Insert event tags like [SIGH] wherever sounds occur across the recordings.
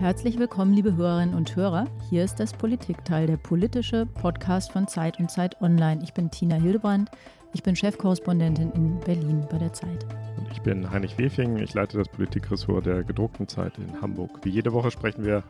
Herzlich willkommen, liebe Hörerinnen und Hörer. Hier ist das Politikteil, der politische Podcast von Zeit und Zeit Online. Ich bin Tina Hildebrand. Ich bin Chefkorrespondentin in Berlin bei der Zeit. Und ich bin Heinrich Wefing. Ich leite das Politikressort der gedruckten Zeit in Hamburg. Wie jede Woche sprechen wir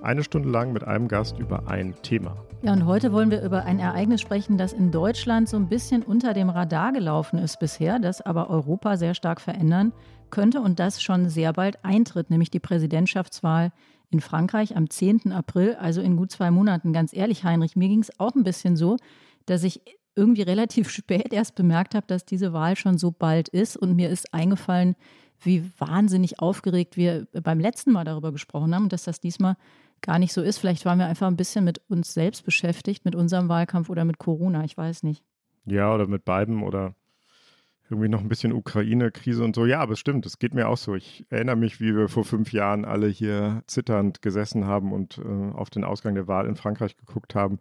eine Stunde lang mit einem Gast über ein Thema. Ja, und heute wollen wir über ein Ereignis sprechen, das in Deutschland so ein bisschen unter dem Radar gelaufen ist bisher, das aber Europa sehr stark verändern könnte und das schon sehr bald eintritt, nämlich die Präsidentschaftswahl in Frankreich am 10. April, also in gut zwei Monaten. Ganz ehrlich, Heinrich, mir ging es auch ein bisschen so, dass ich irgendwie relativ [LAUGHS] spät erst bemerkt habe, dass diese Wahl schon so bald ist. Und mir ist eingefallen, wie wahnsinnig aufgeregt wir beim letzten Mal darüber gesprochen haben und dass das diesmal gar nicht so ist. Vielleicht waren wir einfach ein bisschen mit uns selbst beschäftigt, mit unserem Wahlkampf oder mit Corona, ich weiß nicht. Ja, oder mit beiden oder irgendwie noch ein bisschen Ukraine-Krise und so. Ja, aber es stimmt, es geht mir auch so. Ich erinnere mich, wie wir vor fünf Jahren alle hier zitternd gesessen haben und äh, auf den Ausgang der Wahl in Frankreich geguckt haben.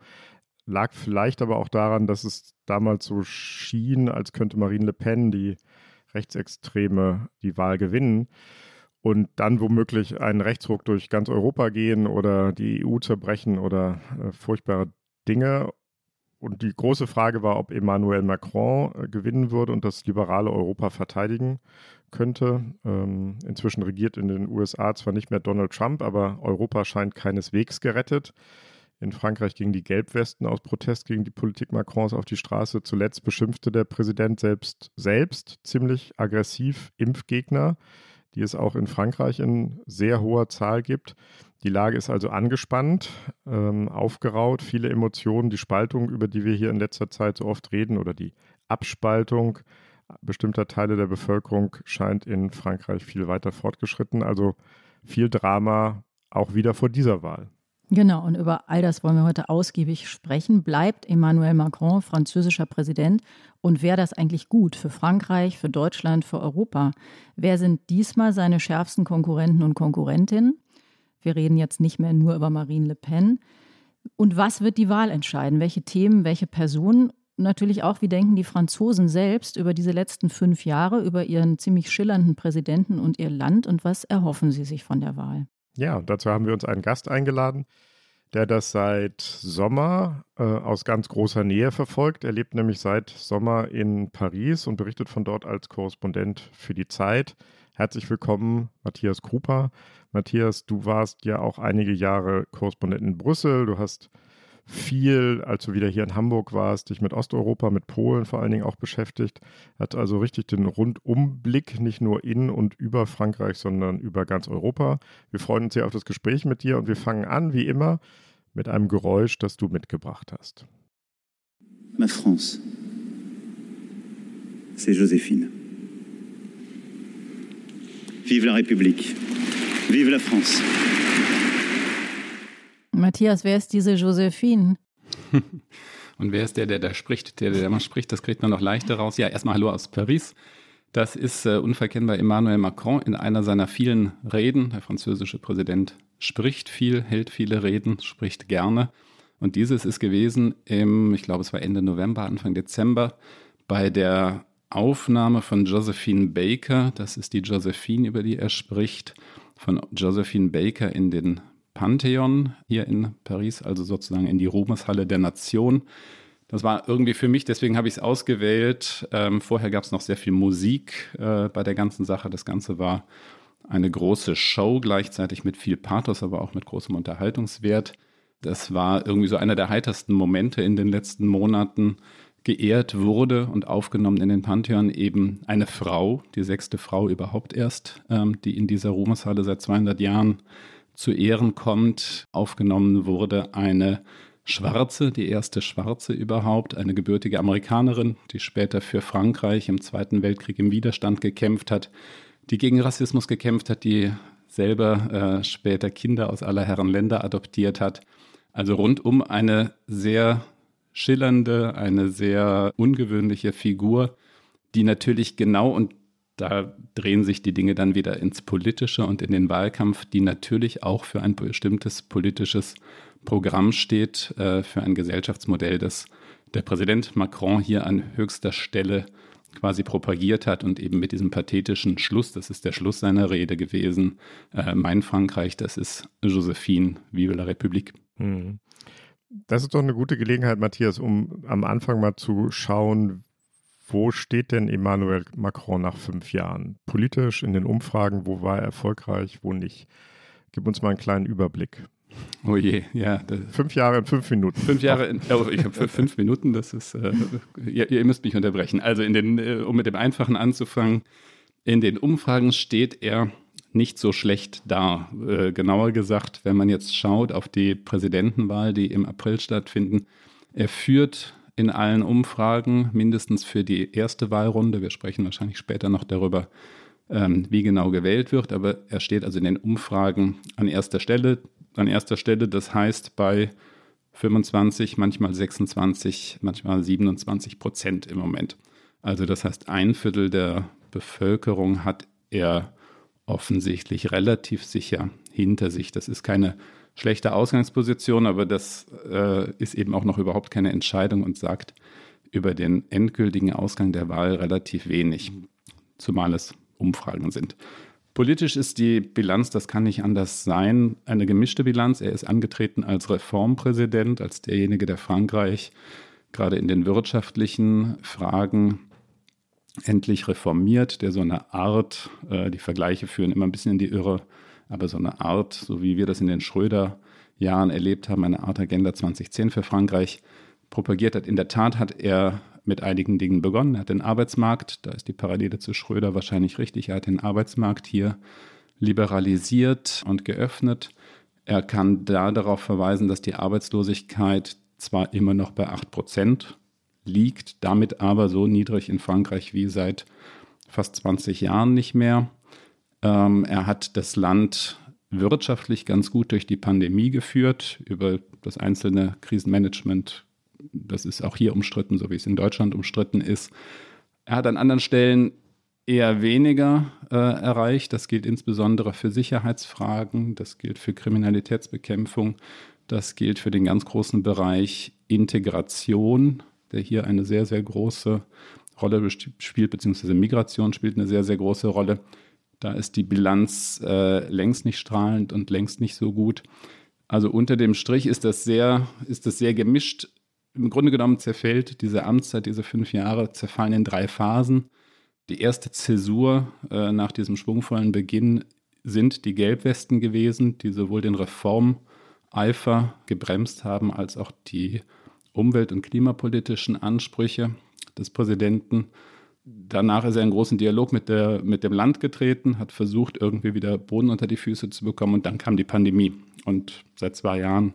Lag vielleicht aber auch daran, dass es damals so schien, als könnte Marine Le Pen, die Rechtsextreme, die Wahl gewinnen und dann womöglich einen Rechtsruck durch ganz Europa gehen oder die EU zerbrechen oder äh, furchtbare Dinge. Und die große Frage war, ob Emmanuel Macron äh, gewinnen würde und das liberale Europa verteidigen könnte. Ähm, inzwischen regiert in den USA zwar nicht mehr Donald Trump, aber Europa scheint keineswegs gerettet. In Frankreich gingen die Gelbwesten aus Protest gegen die Politik Macrons auf die Straße. Zuletzt beschimpfte der Präsident selbst, selbst ziemlich aggressiv Impfgegner, die es auch in Frankreich in sehr hoher Zahl gibt. Die Lage ist also angespannt, ähm, aufgeraut, viele Emotionen. Die Spaltung, über die wir hier in letzter Zeit so oft reden, oder die Abspaltung bestimmter Teile der Bevölkerung scheint in Frankreich viel weiter fortgeschritten. Also viel Drama auch wieder vor dieser Wahl. Genau, und über all das wollen wir heute ausgiebig sprechen. Bleibt Emmanuel Macron französischer Präsident? Und wäre das eigentlich gut für Frankreich, für Deutschland, für Europa? Wer sind diesmal seine schärfsten Konkurrenten und Konkurrentinnen? Wir reden jetzt nicht mehr nur über Marine Le Pen. Und was wird die Wahl entscheiden? Welche Themen, welche Personen? Natürlich auch, wie denken die Franzosen selbst über diese letzten fünf Jahre, über ihren ziemlich schillernden Präsidenten und ihr Land und was erhoffen sie sich von der Wahl? Ja, dazu haben wir uns einen Gast eingeladen, der das seit Sommer äh, aus ganz großer Nähe verfolgt. Er lebt nämlich seit Sommer in Paris und berichtet von dort als Korrespondent für die Zeit. Herzlich willkommen, Matthias Krupa. Matthias, du warst ja auch einige Jahre Korrespondent in Brüssel. Du hast viel, als du wieder hier in Hamburg warst, dich mit Osteuropa, mit Polen vor allen Dingen auch beschäftigt. Hat also richtig den Rundumblick, nicht nur in und über Frankreich, sondern über ganz Europa. Wir freuen uns sehr auf das Gespräch mit dir und wir fangen an, wie immer, mit einem Geräusch, das du mitgebracht hast. Ma France, c'est Joséphine. Vive la République. Vive la France. Matthias, wer ist diese Josephine? [LAUGHS] Und wer ist der, der da spricht? Der, der immer spricht, das kriegt man noch leichter raus. Ja, erstmal Hallo aus Paris. Das ist äh, unverkennbar Emmanuel Macron in einer seiner vielen Reden. Der französische Präsident spricht viel, hält viele Reden, spricht gerne. Und dieses ist gewesen im, ich glaube, es war Ende November, Anfang Dezember, bei der Aufnahme von Josephine Baker. Das ist die Josephine, über die er spricht, von Josephine Baker in den Pantheon hier in Paris, also sozusagen in die Ruhmeshalle der Nation. Das war irgendwie für mich, deswegen habe ich es ausgewählt. Ähm, vorher gab es noch sehr viel Musik äh, bei der ganzen Sache. Das Ganze war eine große Show, gleichzeitig mit viel Pathos, aber auch mit großem Unterhaltungswert. Das war irgendwie so einer der heitersten Momente in den letzten Monaten. Geehrt wurde und aufgenommen in den Pantheon eben eine Frau, die sechste Frau überhaupt erst, ähm, die in dieser Ruhmeshalle seit 200 Jahren zu Ehren kommt. Aufgenommen wurde eine Schwarze, die erste Schwarze überhaupt, eine gebürtige Amerikanerin, die später für Frankreich im Zweiten Weltkrieg im Widerstand gekämpft hat, die gegen Rassismus gekämpft hat, die selber äh, später Kinder aus aller Herren Länder adoptiert hat. Also rundum eine sehr schillernde, eine sehr ungewöhnliche Figur, die natürlich genau und da drehen sich die Dinge dann wieder ins Politische und in den Wahlkampf, die natürlich auch für ein bestimmtes politisches Programm steht, äh, für ein Gesellschaftsmodell, das der Präsident Macron hier an höchster Stelle quasi propagiert hat und eben mit diesem pathetischen Schluss, das ist der Schluss seiner Rede gewesen, äh, mein Frankreich, das ist Josephine, vive la République. Mhm. Das ist doch eine gute Gelegenheit, Matthias, um am Anfang mal zu schauen, wo steht denn Emmanuel Macron nach fünf Jahren? Politisch in den Umfragen, wo war er erfolgreich, wo nicht? Gib uns mal einen kleinen Überblick. Oh je, ja. Fünf Jahre in fünf Minuten. Fünf Jahre in, oh, ich habe [LAUGHS] fünf Minuten, das ist, äh, ihr, ihr, müsst mich unterbrechen. Also in den, äh, um mit dem Einfachen anzufangen, in den Umfragen steht er nicht so schlecht da. Äh, genauer gesagt, wenn man jetzt schaut auf die Präsidentenwahl, die im April stattfinden, er führt in allen Umfragen, mindestens für die erste Wahlrunde. Wir sprechen wahrscheinlich später noch darüber, ähm, wie genau gewählt wird, aber er steht also in den Umfragen an erster Stelle. An erster Stelle, das heißt bei 25, manchmal 26, manchmal 27 Prozent im Moment. Also das heißt, ein Viertel der Bevölkerung hat er offensichtlich relativ sicher hinter sich. Das ist keine schlechte Ausgangsposition, aber das äh, ist eben auch noch überhaupt keine Entscheidung und sagt über den endgültigen Ausgang der Wahl relativ wenig, zumal es Umfragen sind. Politisch ist die Bilanz, das kann nicht anders sein, eine gemischte Bilanz. Er ist angetreten als Reformpräsident, als derjenige, der Frankreich gerade in den wirtschaftlichen Fragen endlich reformiert, der so eine Art, äh, die Vergleiche führen immer ein bisschen in die Irre, aber so eine Art, so wie wir das in den Schröder-Jahren erlebt haben, eine Art Agenda 2010 für Frankreich propagiert hat. In der Tat hat er mit einigen Dingen begonnen. Er hat den Arbeitsmarkt, da ist die Parallele zu Schröder wahrscheinlich richtig, er hat den Arbeitsmarkt hier liberalisiert und geöffnet. Er kann da darauf verweisen, dass die Arbeitslosigkeit zwar immer noch bei 8 Prozent liegt, damit aber so niedrig in Frankreich wie seit fast 20 Jahren nicht mehr. Ähm, er hat das Land wirtschaftlich ganz gut durch die Pandemie geführt, über das einzelne Krisenmanagement. Das ist auch hier umstritten, so wie es in Deutschland umstritten ist. Er hat an anderen Stellen eher weniger äh, erreicht. Das gilt insbesondere für Sicherheitsfragen, das gilt für Kriminalitätsbekämpfung, das gilt für den ganz großen Bereich Integration der hier eine sehr, sehr große Rolle spielt, beziehungsweise Migration spielt eine sehr, sehr große Rolle. Da ist die Bilanz äh, längst nicht strahlend und längst nicht so gut. Also unter dem Strich ist das sehr, ist das sehr gemischt. Im Grunde genommen zerfällt diese Amtszeit, diese fünf Jahre, zerfallen in drei Phasen. Die erste Zäsur äh, nach diesem schwungvollen Beginn sind die Gelbwesten gewesen, die sowohl den Reformeifer gebremst haben, als auch die umwelt- und klimapolitischen Ansprüche des Präsidenten. Danach ist er in großen Dialog mit, der, mit dem Land getreten, hat versucht, irgendwie wieder Boden unter die Füße zu bekommen und dann kam die Pandemie. Und seit zwei Jahren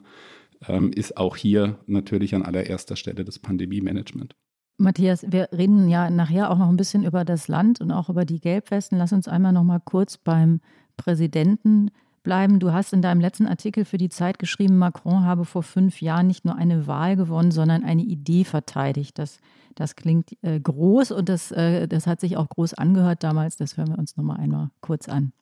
ähm, ist auch hier natürlich an allererster Stelle das Pandemie-Management. Matthias, wir reden ja nachher auch noch ein bisschen über das Land und auch über die Gelbwesten. Lass uns einmal noch mal kurz beim Präsidenten bleiben. Du hast in deinem letzten Artikel für die Zeit geschrieben, Macron habe vor fünf Jahren nicht nur eine Wahl gewonnen, sondern eine Idee verteidigt. Das, das klingt äh, groß und das, äh, das hat sich auch groß angehört damals. Das hören wir uns noch mal einmal kurz an.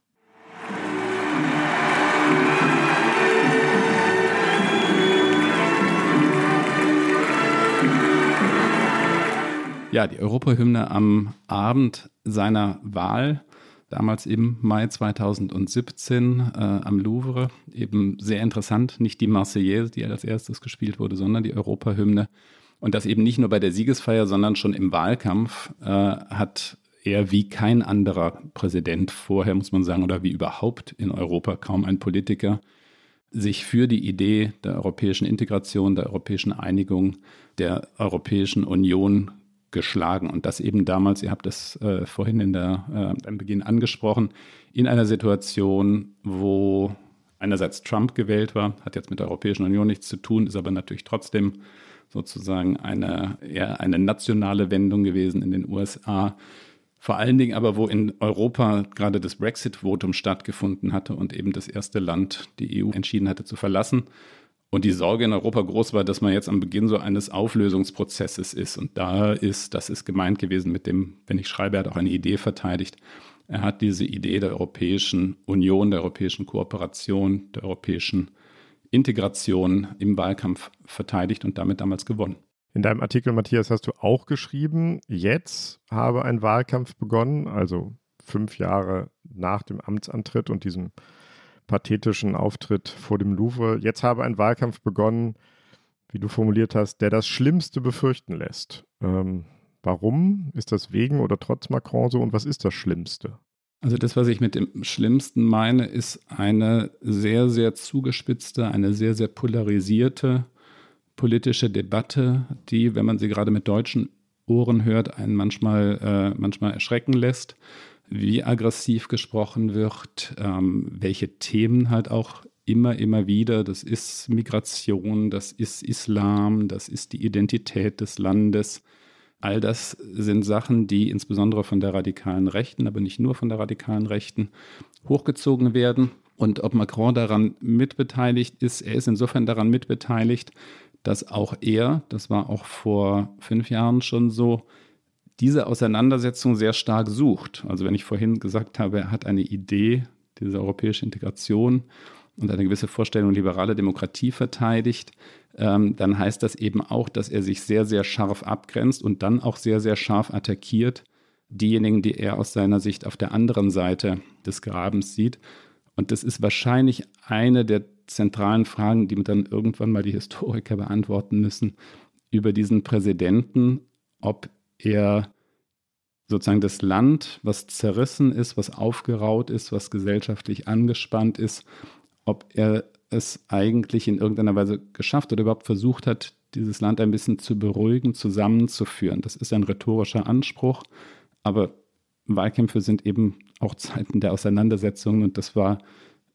Ja, die Europahymne am Abend seiner Wahl damals im Mai 2017 äh, am Louvre. Eben sehr interessant, nicht die Marseillaise, die als erstes gespielt wurde, sondern die Europahymne. Und das eben nicht nur bei der Siegesfeier, sondern schon im Wahlkampf äh, hat er wie kein anderer Präsident vorher, muss man sagen, oder wie überhaupt in Europa kaum ein Politiker, sich für die Idee der europäischen Integration, der europäischen Einigung, der Europäischen Union geschlagen. Und das eben damals, ihr habt das äh, vorhin in der, äh, am Beginn angesprochen, in einer Situation, wo einerseits Trump gewählt war, hat jetzt mit der Europäischen Union nichts zu tun, ist aber natürlich trotzdem sozusagen eine, eher eine nationale Wendung gewesen in den USA. Vor allen Dingen aber, wo in Europa gerade das Brexit-Votum stattgefunden hatte und eben das erste Land die EU entschieden hatte zu verlassen und die Sorge in Europa groß war, dass man jetzt am Beginn so eines Auflösungsprozesses ist. Und da ist, das ist gemeint gewesen mit dem, wenn ich schreibe, er hat auch eine Idee verteidigt. Er hat diese Idee der Europäischen Union, der europäischen Kooperation, der europäischen Integration im Wahlkampf verteidigt und damit damals gewonnen. In deinem Artikel, Matthias, hast du auch geschrieben, jetzt habe ein Wahlkampf begonnen, also fünf Jahre nach dem Amtsantritt und diesem pathetischen Auftritt vor dem Louvre. Jetzt habe ein Wahlkampf begonnen, wie du formuliert hast, der das Schlimmste befürchten lässt. Ähm, warum? Ist das wegen oder trotz Macron so und was ist das Schlimmste? Also das, was ich mit dem Schlimmsten meine, ist eine sehr, sehr zugespitzte, eine sehr, sehr polarisierte politische Debatte, die, wenn man sie gerade mit deutschen Ohren hört, einen manchmal, äh, manchmal erschrecken lässt, wie aggressiv gesprochen wird, ähm, welche Themen halt auch immer, immer wieder, das ist Migration, das ist Islam, das ist die Identität des Landes. All das sind Sachen, die insbesondere von der radikalen Rechten, aber nicht nur von der radikalen Rechten, hochgezogen werden. Und ob Macron daran mitbeteiligt ist, er ist insofern daran mitbeteiligt, dass auch er, das war auch vor fünf Jahren schon so, diese Auseinandersetzung sehr stark sucht. Also wenn ich vorhin gesagt habe, er hat eine Idee, diese europäische Integration und eine gewisse Vorstellung liberale Demokratie verteidigt, ähm, dann heißt das eben auch, dass er sich sehr, sehr scharf abgrenzt und dann auch sehr, sehr scharf attackiert diejenigen, die er aus seiner Sicht auf der anderen Seite des Grabens sieht. Und das ist wahrscheinlich eine der zentralen Fragen, die dann irgendwann mal die Historiker beantworten müssen, über diesen Präsidenten, ob er sozusagen das Land, was zerrissen ist, was aufgeraut ist, was gesellschaftlich angespannt ist, ob er es eigentlich in irgendeiner Weise geschafft oder überhaupt versucht hat, dieses Land ein bisschen zu beruhigen, zusammenzuführen. Das ist ein rhetorischer Anspruch, aber Wahlkämpfe sind eben auch Zeiten der Auseinandersetzungen und das war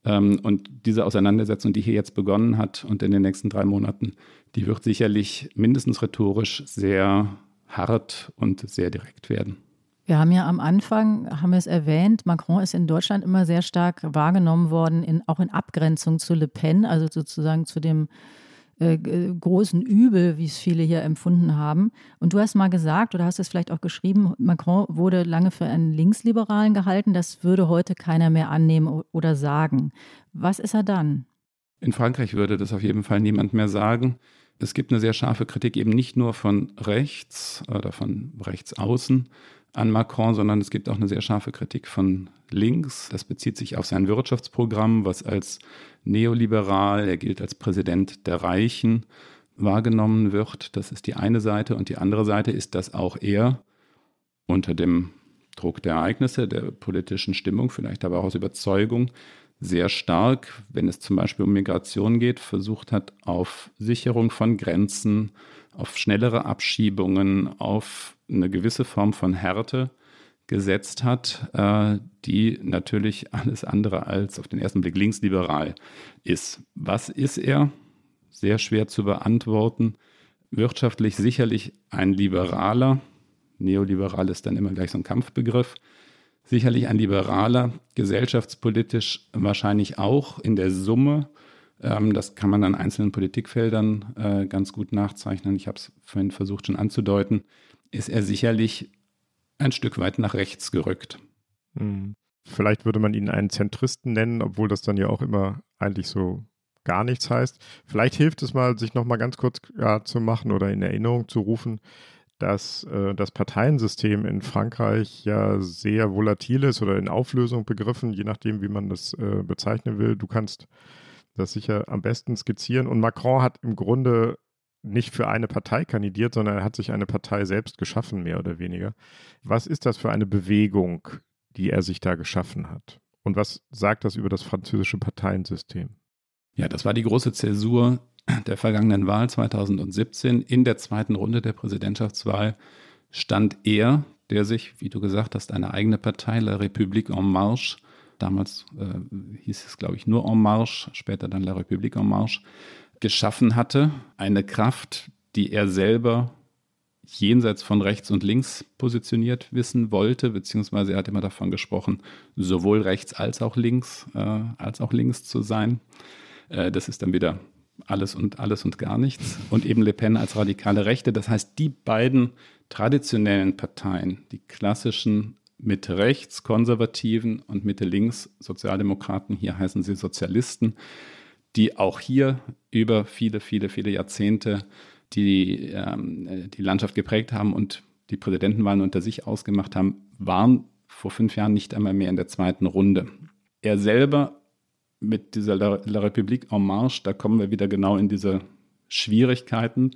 ähm, und diese Auseinandersetzung, die hier jetzt begonnen hat und in den nächsten drei Monaten, die wird sicherlich mindestens rhetorisch sehr hart und sehr direkt werden. Wir haben ja am Anfang, haben wir es erwähnt, Macron ist in Deutschland immer sehr stark wahrgenommen worden, in, auch in Abgrenzung zu Le Pen, also sozusagen zu dem äh, großen Übel, wie es viele hier empfunden haben. Und du hast mal gesagt, oder hast es vielleicht auch geschrieben, Macron wurde lange für einen Linksliberalen gehalten. Das würde heute keiner mehr annehmen oder sagen. Was ist er dann? In Frankreich würde das auf jeden Fall niemand mehr sagen. Es gibt eine sehr scharfe Kritik eben nicht nur von rechts oder von rechts außen, an Macron, sondern es gibt auch eine sehr scharfe Kritik von links. Das bezieht sich auf sein Wirtschaftsprogramm, was als neoliberal, er gilt als Präsident der Reichen, wahrgenommen wird. Das ist die eine Seite. Und die andere Seite ist, dass auch er unter dem Druck der Ereignisse, der politischen Stimmung, vielleicht aber auch aus Überzeugung, sehr stark, wenn es zum Beispiel um Migration geht, versucht hat, auf Sicherung von Grenzen, auf schnellere Abschiebungen, auf eine gewisse Form von Härte gesetzt hat, äh, die natürlich alles andere als auf den ersten Blick linksliberal ist. Was ist er? Sehr schwer zu beantworten. Wirtschaftlich sicherlich ein Liberaler. Neoliberal ist dann immer gleich so ein Kampfbegriff. Sicherlich ein Liberaler, gesellschaftspolitisch wahrscheinlich auch in der Summe. Ähm, das kann man an einzelnen Politikfeldern äh, ganz gut nachzeichnen. Ich habe es vorhin versucht schon anzudeuten ist er sicherlich ein Stück weit nach rechts gerückt. Hm. Vielleicht würde man ihn einen Zentristen nennen, obwohl das dann ja auch immer eigentlich so gar nichts heißt. Vielleicht hilft es mal, sich nochmal ganz kurz ja, zu machen oder in Erinnerung zu rufen, dass äh, das Parteiensystem in Frankreich ja sehr volatil ist oder in Auflösung begriffen, je nachdem, wie man das äh, bezeichnen will. Du kannst das sicher am besten skizzieren. Und Macron hat im Grunde nicht für eine Partei kandidiert, sondern er hat sich eine Partei selbst geschaffen, mehr oder weniger. Was ist das für eine Bewegung, die er sich da geschaffen hat? Und was sagt das über das französische Parteiensystem? Ja, das war die große Zäsur der vergangenen Wahl 2017. In der zweiten Runde der Präsidentschaftswahl stand er, der sich, wie du gesagt hast, eine eigene Partei, La République en Marche, damals äh, hieß es, glaube ich, nur En Marche, später dann La République en Marche, geschaffen hatte. Eine Kraft, die er selber jenseits von rechts und links positioniert wissen wollte, beziehungsweise er hat immer davon gesprochen, sowohl rechts als auch links, äh, als auch links zu sein. Äh, das ist dann wieder alles und alles und gar nichts. Und eben Le Pen als radikale Rechte. Das heißt, die beiden traditionellen Parteien, die klassischen Mitte rechts Konservativen und Mitte links Sozialdemokraten, hier heißen sie Sozialisten, die auch hier über viele, viele, viele Jahrzehnte die ähm, die Landschaft geprägt haben und die Präsidentenwahlen unter sich ausgemacht haben, waren vor fünf Jahren nicht einmal mehr in der zweiten Runde. Er selber mit dieser La, La République en Marche, da kommen wir wieder genau in diese Schwierigkeiten,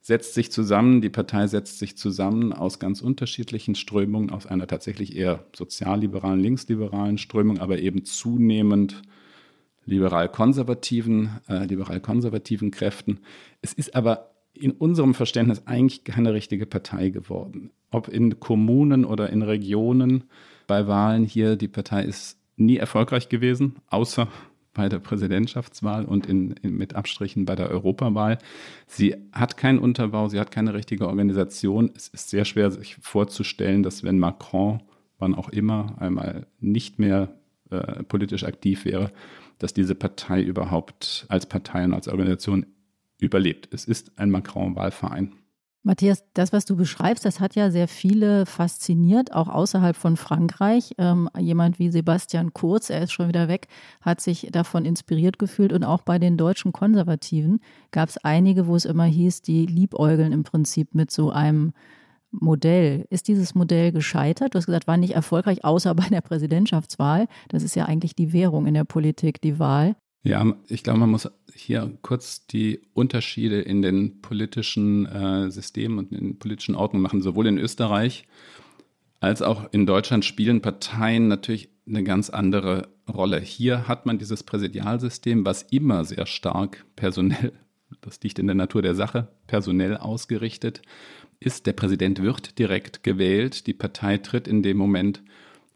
setzt sich zusammen, die Partei setzt sich zusammen aus ganz unterschiedlichen Strömungen, aus einer tatsächlich eher sozialliberalen, linksliberalen Strömung, aber eben zunehmend liberal-konservativen, äh, liberal-konservativen Kräften. Es ist aber in unserem Verständnis eigentlich keine richtige Partei geworden. Ob in Kommunen oder in Regionen bei Wahlen hier, die Partei ist nie erfolgreich gewesen, außer bei der Präsidentschaftswahl und in, in, mit Abstrichen bei der Europawahl. Sie hat keinen Unterbau, sie hat keine richtige Organisation. Es ist sehr schwer, sich vorzustellen, dass wenn Macron, wann auch immer, einmal nicht mehr äh, politisch aktiv wäre, dass diese Partei überhaupt als Partei und als Organisation überlebt. Es ist ein Macron-Wahlverein. Matthias, das, was du beschreibst, das hat ja sehr viele fasziniert, auch außerhalb von Frankreich. Ähm, jemand wie Sebastian Kurz, er ist schon wieder weg, hat sich davon inspiriert gefühlt. Und auch bei den deutschen Konservativen gab es einige, wo es immer hieß, die liebäugeln im Prinzip mit so einem Modell. Ist dieses Modell gescheitert? Du hast gesagt, war nicht erfolgreich, außer [LAUGHS] bei der Präsidentschaftswahl. Das ist ja eigentlich die Währung in der Politik, die Wahl. Ja, ich glaube, man muss hier kurz die Unterschiede in den politischen äh, Systemen und in den politischen Ordnungen machen. Sowohl in Österreich als auch in Deutschland spielen Parteien natürlich eine ganz andere Rolle. Hier hat man dieses Präsidialsystem, was immer sehr stark personell, das liegt in der Natur der Sache, personell ausgerichtet ist. Der Präsident wird direkt gewählt, die Partei tritt in dem Moment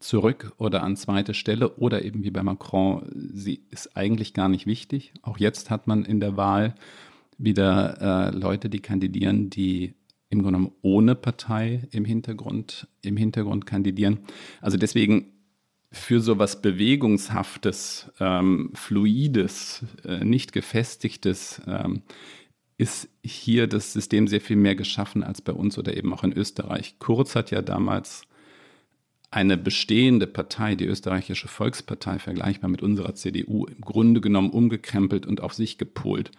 zurück oder an zweite Stelle oder eben wie bei Macron, sie ist eigentlich gar nicht wichtig. Auch jetzt hat man in der Wahl wieder äh, Leute, die kandidieren, die im Grunde genommen ohne Partei im Hintergrund, im Hintergrund kandidieren. Also deswegen für so was Bewegungshaftes, ähm, Fluides, äh, nicht Gefestigtes ähm, ist hier das System sehr viel mehr geschaffen als bei uns oder eben auch in Österreich. Kurz hat ja damals eine bestehende Partei, die österreichische Volkspartei, vergleichbar mit unserer CDU, im Grunde genommen umgekrempelt und auf sich gepolt.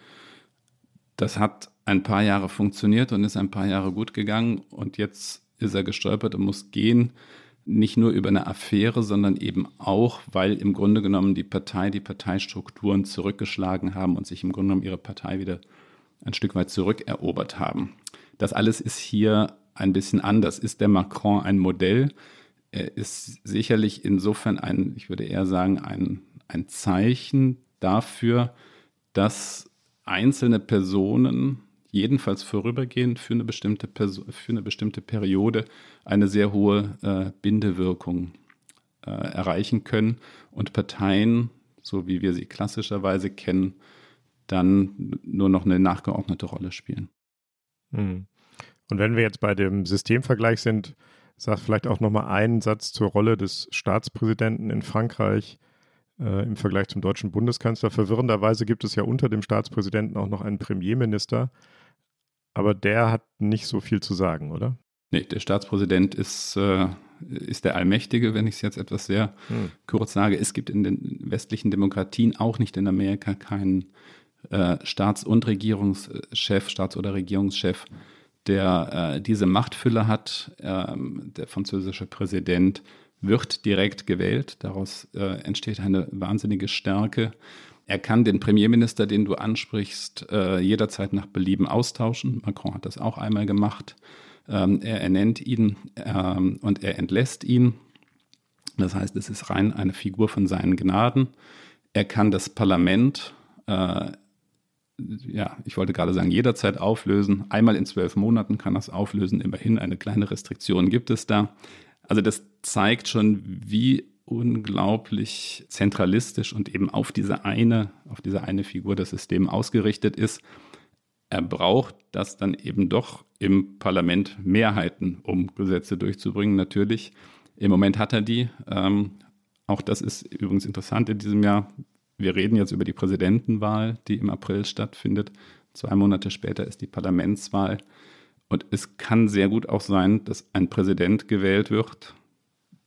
Das hat ein paar Jahre funktioniert und ist ein paar Jahre gut gegangen und jetzt ist er gestolpert und muss gehen. Nicht nur über eine Affäre, sondern eben auch, weil im Grunde genommen die Partei, die Parteistrukturen zurückgeschlagen haben und sich im Grunde genommen ihre Partei wieder ein Stück weit zurückerobert haben. Das alles ist hier ein bisschen anders. Ist der Macron ein Modell? Ist sicherlich insofern ein, ich würde eher sagen, ein, ein Zeichen dafür, dass einzelne Personen, jedenfalls vorübergehend für eine bestimmte, Person, für eine bestimmte Periode, eine sehr hohe äh, Bindewirkung äh, erreichen können und Parteien, so wie wir sie klassischerweise kennen, dann nur noch eine nachgeordnete Rolle spielen. Hm. Und wenn wir jetzt bei dem Systemvergleich sind, sag vielleicht auch nochmal einen Satz zur Rolle des Staatspräsidenten in Frankreich äh, im Vergleich zum deutschen Bundeskanzler. Verwirrenderweise gibt es ja unter dem Staatspräsidenten auch noch einen Premierminister, aber der hat nicht so viel zu sagen, oder? Nee, der Staatspräsident ist, äh, ist der Allmächtige, wenn ich es jetzt etwas sehr hm. kurz sage. Es gibt in den westlichen Demokratien, auch nicht in Amerika, keinen äh, Staats- und Regierungschef, Staats- oder Regierungschef, der äh, diese Machtfülle hat. Ähm, der französische Präsident wird direkt gewählt. Daraus äh, entsteht eine wahnsinnige Stärke. Er kann den Premierminister, den du ansprichst, äh, jederzeit nach Belieben austauschen. Macron hat das auch einmal gemacht. Ähm, er ernennt ihn ähm, und er entlässt ihn. Das heißt, es ist rein eine Figur von seinen Gnaden. Er kann das Parlament äh, ja, ich wollte gerade sagen, jederzeit auflösen. Einmal in zwölf Monaten kann das auflösen. Immerhin eine kleine Restriktion gibt es da. Also das zeigt schon, wie unglaublich zentralistisch und eben auf diese eine, auf diese eine Figur das System ausgerichtet ist. Er braucht das dann eben doch im Parlament Mehrheiten, um Gesetze durchzubringen, natürlich. Im Moment hat er die. Ähm, auch das ist übrigens interessant in diesem Jahr wir reden jetzt über die Präsidentenwahl, die im April stattfindet. Zwei Monate später ist die Parlamentswahl. Und es kann sehr gut auch sein, dass ein Präsident gewählt wird.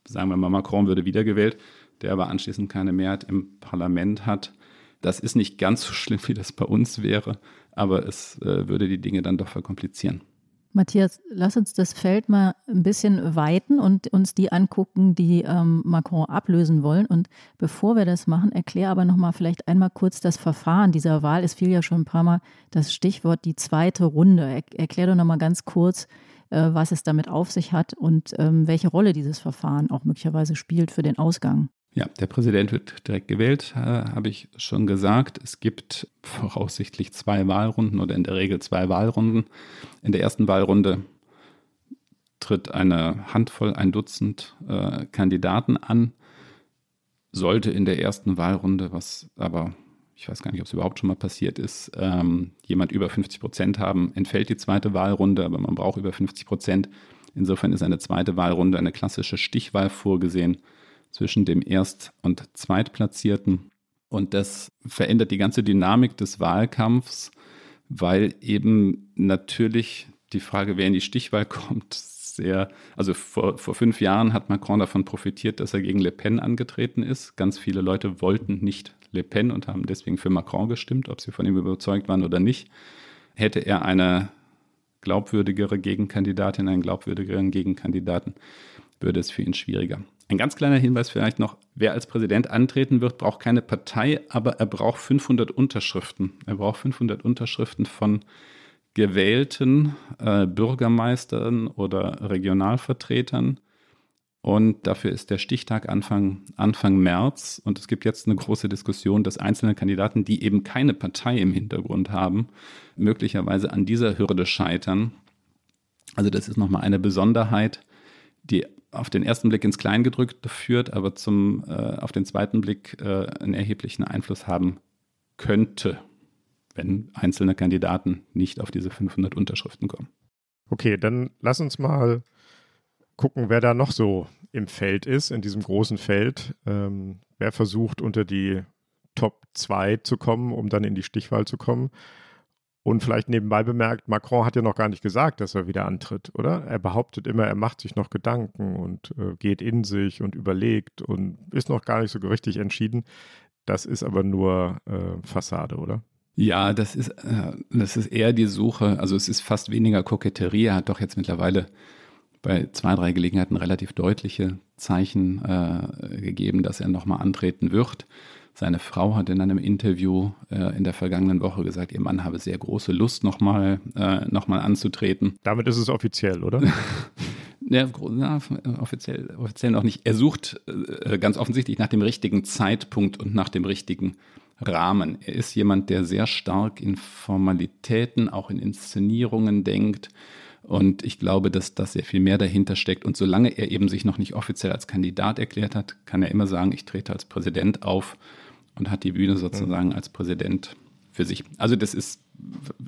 Sagen wir mal, Macron würde wiedergewählt, der aber anschließend keine Mehrheit im Parlament hat, Das ist nicht ganz so schlimm, wie das bei uns wäre, aber es äh, würde die Dinge dann doch verkomplizieren. Matthias, lass uns das Feld mal ein bisschen weiten und uns die angucken, die ähm, Macron ablösen wollen. Und bevor wir das machen, erklär aber noch mal vielleicht einmal kurz das Verfahren dieser Wahl. Es fiel ja schon ein paar Mal das Stichwort die zweite Runde. Er, erklär doch noch mal ganz kurz, äh, was es damit auf sich hat und ähm, welche Rolle dieses Verfahren auch möglicherweise spielt für den Ausgang. Ja, der Präsident wird direkt gewählt, äh, habe ich schon gesagt. Es gibt voraussichtlich zwei Wahlrunden oder in der Regel zwei Wahlrunden. In der ersten Wahlrunde tritt eine Handvoll, ein Dutzend äh, Kandidaten an. Sollte in der ersten Wahlrunde, was aber ich weiß gar nicht, ob es überhaupt schon mal passiert ist, ähm, jemand über 50 Prozent haben, entfällt die zweite Wahlrunde, aber man braucht über 50 Prozent. Insofern ist eine zweite Wahlrunde eine klassische Stichwahl vorgesehen zwischen dem Erst- und Zweitplatzierten. Und das verändert die ganze Dynamik des Wahlkampfs, weil eben natürlich die Frage, wer in die Stichwahl [LAUGHS] kommt, sehr, also vor, vor fünf Jahren hat Macron davon profitiert, dass er gegen Le Pen angetreten ist. Ganz viele Leute wollten nicht Le Pen und haben deswegen für Macron gestimmt, ob sie von ihm überzeugt waren oder nicht. Hätte er eine glaubwürdigere Gegenkandidatin, einen glaubwürdigeren Gegenkandidaten, würde es für ihn schwieriger. Ein ganz kleiner Hinweis vielleicht noch, wer als Präsident antreten wird, braucht keine Partei, aber er braucht 500 Unterschriften. Er braucht 500 Unterschriften von gewählten äh, Bürgermeistern oder Regionalvertretern. Und dafür ist der Stichtag Anfang, Anfang März. Und es gibt jetzt eine große Diskussion, dass einzelne Kandidaten, die eben keine Partei im Hintergrund haben, möglicherweise an dieser Hürde scheitern. Also das ist nochmal eine Besonderheit, die auf den ersten Blick ins Kleingedrückte führt, aber zum, äh, auf den zweiten Blick äh, einen erheblichen Einfluss haben könnte, wenn einzelne Kandidaten nicht auf diese 500 Unterschriften kommen. Okay, dann lass uns mal gucken, wer da noch so im Feld ist, in diesem großen Feld. Ähm, wer versucht, unter die Top 2 zu kommen, um dann in die Stichwahl zu kommen. Und vielleicht nebenbei bemerkt, Macron hat ja noch gar nicht gesagt, dass er wieder antritt, oder? Er behauptet immer, er macht sich noch Gedanken und äh, geht in sich und überlegt und ist noch gar nicht so richtig entschieden. Das ist aber nur äh, Fassade, oder? Ja, das ist, äh, das ist eher die Suche. Also es ist fast weniger Koketterie. Er hat doch jetzt mittlerweile bei zwei, drei Gelegenheiten relativ deutliche Zeichen äh, gegeben, dass er nochmal antreten wird. Seine Frau hat in einem Interview äh, in der vergangenen Woche gesagt, ihr Mann habe sehr große Lust, nochmal äh, noch anzutreten. Damit ist es offiziell, oder? [LAUGHS] ja, na, offiziell, offiziell noch nicht. Er sucht äh, ganz offensichtlich nach dem richtigen Zeitpunkt und nach dem richtigen Rahmen. Er ist jemand, der sehr stark in Formalitäten, auch in Inszenierungen denkt. Und ich glaube, dass das sehr viel mehr dahinter steckt. Und solange er eben sich noch nicht offiziell als Kandidat erklärt hat, kann er immer sagen, ich trete als Präsident auf und hat die Bühne sozusagen als Präsident für sich. Also das ist,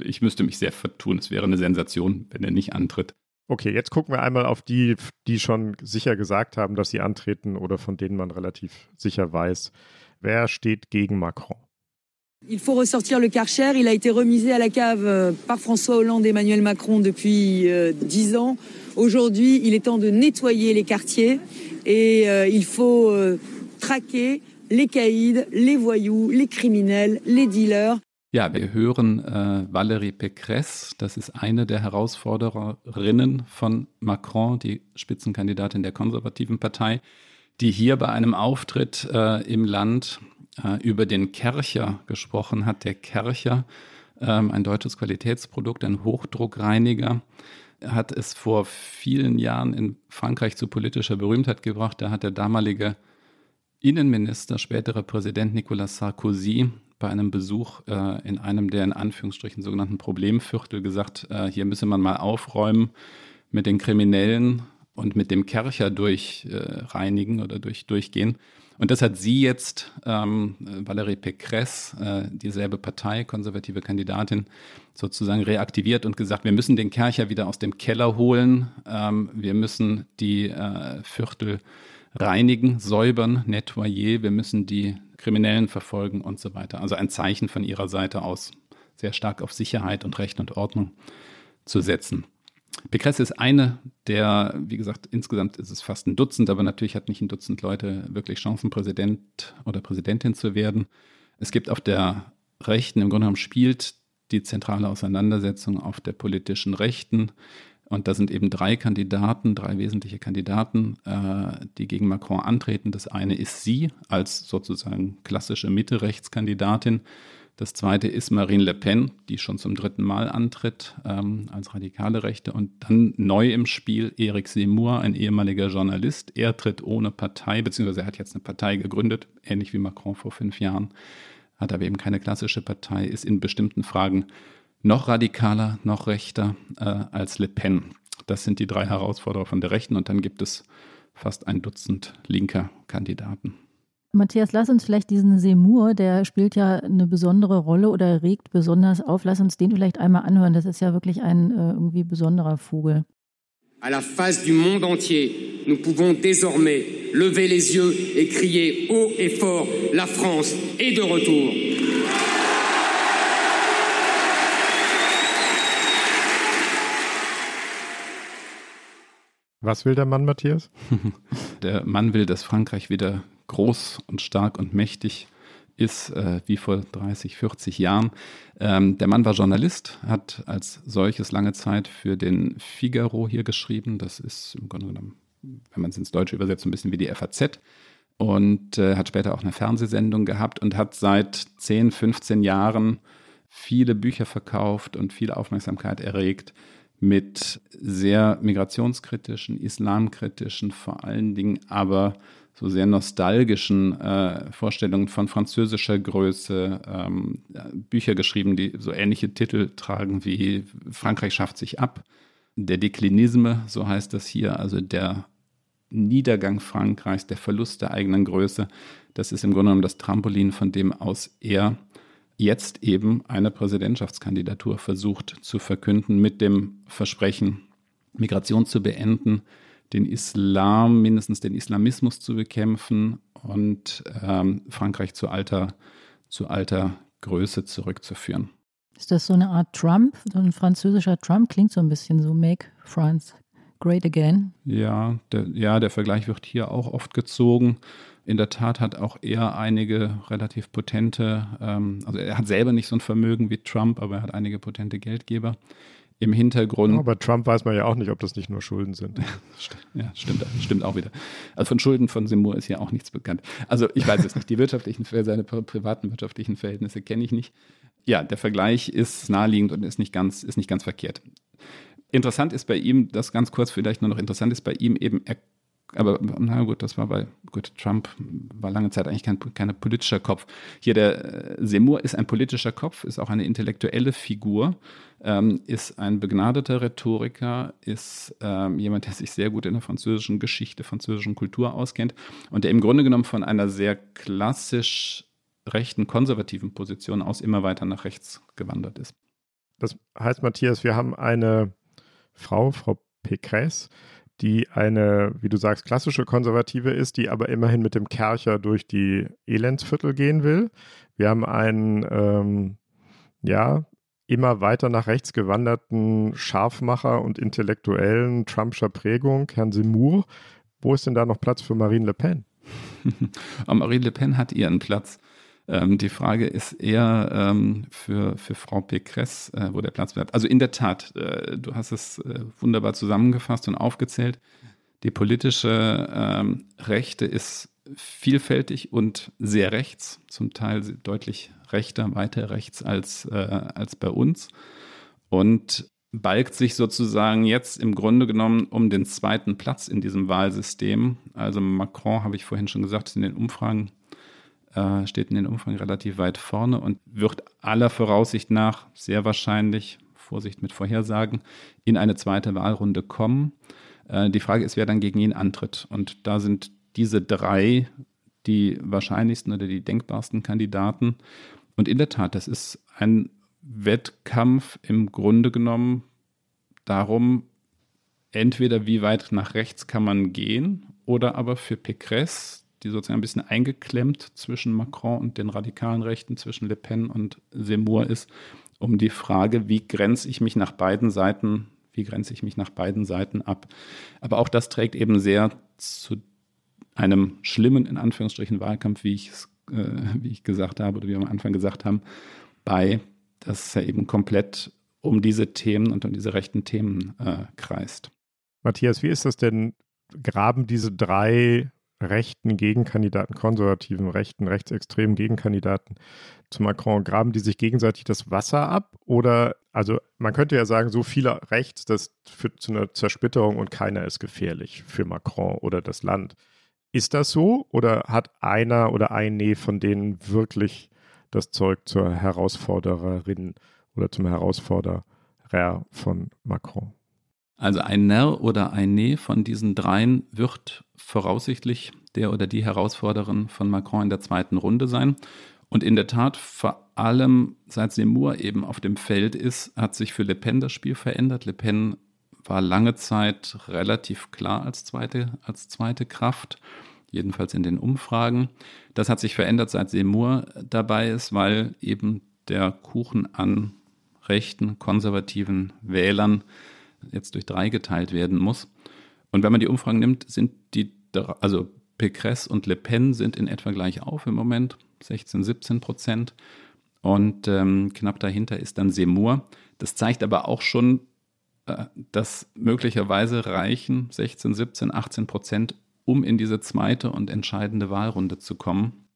ich müsste mich sehr vertun. Es wäre eine Sensation, wenn er nicht antritt. Okay, jetzt gucken wir einmal auf die, die schon sicher gesagt haben, dass sie antreten oder von denen man relativ sicher weiß. Wer steht gegen Macron? Il faut ressortir le Karcher. Il a été remisé à la cave euh, par François Hollande et Emmanuel Macron depuis euh, dix ans. Aujourd'hui, il est temps de nettoyer les quartiers et euh, il faut euh, traquer les caïds, les voyous, les criminels, les dealers. Ja, wir hören äh, Valérie Pécresse, das ist eine der Herausfordererinnen von Macron, die Spitzenkandidatin der konservativen Partei, die hier bei einem Auftritt äh, im Land äh, über den Kercher gesprochen hat. Der Kercher, ähm, ein deutsches Qualitätsprodukt, ein Hochdruckreiniger, hat es vor vielen Jahren in Frankreich zu politischer Berühmtheit gebracht. Da hat der damalige Innenminister, spätere Präsident Nicolas Sarkozy bei einem Besuch äh, in einem der in Anführungsstrichen sogenannten Problemviertel gesagt, äh, hier müsse man mal aufräumen mit den Kriminellen und mit dem Kercher durchreinigen äh, oder durch, durchgehen. Und das hat sie jetzt, ähm, Valérie Pécresse, äh, dieselbe Partei, konservative Kandidatin, sozusagen reaktiviert und gesagt, wir müssen den Kercher wieder aus dem Keller holen, ähm, wir müssen die äh, Viertel reinigen, säubern, nettoyer, wir müssen die Kriminellen verfolgen und so weiter. Also ein Zeichen von ihrer Seite aus, sehr stark auf Sicherheit und Recht und Ordnung zu setzen. Pécresse ist eine der, wie gesagt, insgesamt ist es fast ein Dutzend, aber natürlich hat nicht ein Dutzend Leute wirklich Chancen, Präsident oder Präsidentin zu werden. Es gibt auf der Rechten, im Grunde genommen spielt die zentrale Auseinandersetzung auf der politischen Rechten. Und da sind eben drei Kandidaten, drei wesentliche Kandidaten, äh, die gegen Macron antreten. Das eine ist sie als sozusagen klassische Mitte-Rechts-Kandidatin. Das zweite ist Marine Le Pen, die schon zum dritten Mal antritt ähm, als radikale Rechte. Und dann neu im Spiel Eric Seymour, ein ehemaliger Journalist. Er tritt ohne Partei, beziehungsweise er hat jetzt eine Partei gegründet, ähnlich wie Macron vor fünf Jahren, hat aber eben keine klassische Partei, ist in bestimmten Fragen noch radikaler, noch rechter äh, als Le Pen. Das sind die drei Herausforderer von der Rechten. Und dann gibt es fast ein Dutzend linker Kandidaten. Matthias, lass uns vielleicht diesen Seymour, der spielt ja eine besondere Rolle oder regt besonders auf. Lass uns den vielleicht einmal anhören. Das ist ja wirklich ein äh, irgendwie besonderer Vogel. À la face du monde entier, nous pouvons désormais lever les yeux et crier haut et fort La France est de retour. Was will der Mann, Matthias? [LAUGHS] der Mann will, dass Frankreich wieder groß und stark und mächtig ist, äh, wie vor 30, 40 Jahren. Ähm, der Mann war Journalist, hat als solches lange Zeit für den Figaro hier geschrieben. Das ist im Grunde genommen, wenn man es ins Deutsche übersetzt, ein bisschen wie die FAZ. Und äh, hat später auch eine Fernsehsendung gehabt und hat seit 10, 15 Jahren viele Bücher verkauft und viel Aufmerksamkeit erregt mit sehr migrationskritischen, islamkritischen, vor allen Dingen aber so sehr nostalgischen äh, Vorstellungen von französischer Größe, ähm, Bücher geschrieben, die so ähnliche Titel tragen wie Frankreich schafft sich ab, der Deklinisme, so heißt das hier, also der Niedergang Frankreichs, der Verlust der eigenen Größe. Das ist im Grunde genommen das Trampolin, von dem aus er jetzt eben eine Präsidentschaftskandidatur versucht zu verkünden mit dem Versprechen, Migration zu beenden, den Islam, mindestens den Islamismus zu bekämpfen und ähm, Frankreich zu alter, zu alter Größe zurückzuführen. Ist das so eine Art Trump, so ein französischer Trump? Klingt so ein bisschen so Make France Great Again. Ja, der, ja, der Vergleich wird hier auch oft gezogen. In der Tat hat auch er einige relativ potente, ähm, also er hat selber nicht so ein Vermögen wie Trump, aber er hat einige potente Geldgeber im Hintergrund. Aber Trump weiß man ja auch nicht, ob das nicht nur Schulden sind. [LAUGHS] ja, stimmt, stimmt auch wieder. Also von Schulden von Seymour ist ja auch nichts bekannt. Also ich weiß es nicht. Die wirtschaftlichen, [LAUGHS] seine privaten wirtschaftlichen Verhältnisse kenne ich nicht. Ja, der Vergleich ist naheliegend und ist nicht ganz, ist nicht ganz verkehrt. Interessant ist bei ihm, das ganz kurz vielleicht nur noch interessant ist bei ihm eben, er aber na gut, das war bei gut, Trump war lange Zeit eigentlich kein, kein politischer Kopf. Hier der äh, Seymour ist ein politischer Kopf, ist auch eine intellektuelle Figur, ähm, ist ein begnadeter Rhetoriker, ist ähm, jemand, der sich sehr gut in der französischen Geschichte, französischen Kultur auskennt und der im Grunde genommen von einer sehr klassisch rechten, konservativen Position aus immer weiter nach rechts gewandert ist. Das heißt, Matthias, wir haben eine Frau, Frau Pécresse, die eine, wie du sagst, klassische Konservative ist, die aber immerhin mit dem Kercher durch die Elendsviertel gehen will. Wir haben einen, ähm, ja, immer weiter nach rechts gewanderten Scharfmacher und intellektuellen Trumpscher Prägung, Herrn Seymour. Wo ist denn da noch Platz für Marine Le Pen? [LAUGHS] Marine Le Pen hat ihren Platz. Ähm, die Frage ist eher ähm, für, für Frau Pécresse, äh, wo der Platz bleibt. Also in der Tat, äh, du hast es äh, wunderbar zusammengefasst und aufgezählt. Die politische ähm, Rechte ist vielfältig und sehr rechts, zum Teil deutlich rechter, weiter rechts als, äh, als bei uns. Und balgt sich sozusagen jetzt im Grunde genommen um den zweiten Platz in diesem Wahlsystem. Also Macron, habe ich vorhin schon gesagt, in den Umfragen äh, steht in den Umfang relativ weit vorne und wird aller Voraussicht nach sehr wahrscheinlich, Vorsicht mit Vorhersagen, in eine zweite Wahlrunde kommen. Äh, die Frage ist, wer dann gegen ihn antritt. Und da sind diese drei die wahrscheinlichsten oder die denkbarsten Kandidaten. Und in der Tat, das ist ein Wettkampf im Grunde genommen darum, entweder wie weit nach rechts kann man gehen oder aber für Pécresse, die sozusagen ein bisschen eingeklemmt zwischen Macron und den radikalen Rechten, zwischen Le Pen und Seymour ist, um die Frage, wie grenze ich mich nach beiden Seiten, wie grenze ich mich nach beiden Seiten ab. Aber auch das trägt eben sehr zu einem schlimmen, in Anführungsstrichen, Wahlkampf, wie ich äh, wie ich gesagt habe oder wie wir am Anfang gesagt haben, bei, dass es ja eben komplett um diese Themen und um diese rechten Themen äh, kreist. Matthias, wie ist das denn? Graben diese drei rechten Gegenkandidaten, konservativen, rechten, rechtsextremen Gegenkandidaten zu Macron, graben die sich gegenseitig das Wasser ab? Oder, also man könnte ja sagen, so viele rechts, das führt zu einer Zersplitterung und keiner ist gefährlich für Macron oder das Land. Ist das so oder hat einer oder eine von denen wirklich das Zeug zur Herausfordererin oder zum Herausforderer von Macron? Also ein Ner oder ein Ne von diesen dreien wird voraussichtlich der oder die Herausforderin von Macron in der zweiten Runde sein. Und in der Tat, vor allem seit Seymour eben auf dem Feld ist, hat sich für Le Pen das Spiel verändert. Le Pen war lange Zeit relativ klar als zweite, als zweite Kraft, jedenfalls in den Umfragen. Das hat sich verändert, seit Seymour dabei ist, weil eben der Kuchen an rechten, konservativen Wählern jetzt durch drei geteilt werden muss. Und wenn man die Umfragen nimmt, sind die, also Pécresse und Le Pen sind in etwa gleich auf im Moment, 16, 17 Prozent. Und ähm, knapp dahinter ist dann Seymour. Das zeigt aber auch schon, äh, dass möglicherweise reichen 16, 17, 18 Prozent, um in diese zweite und entscheidende Wahlrunde zu kommen.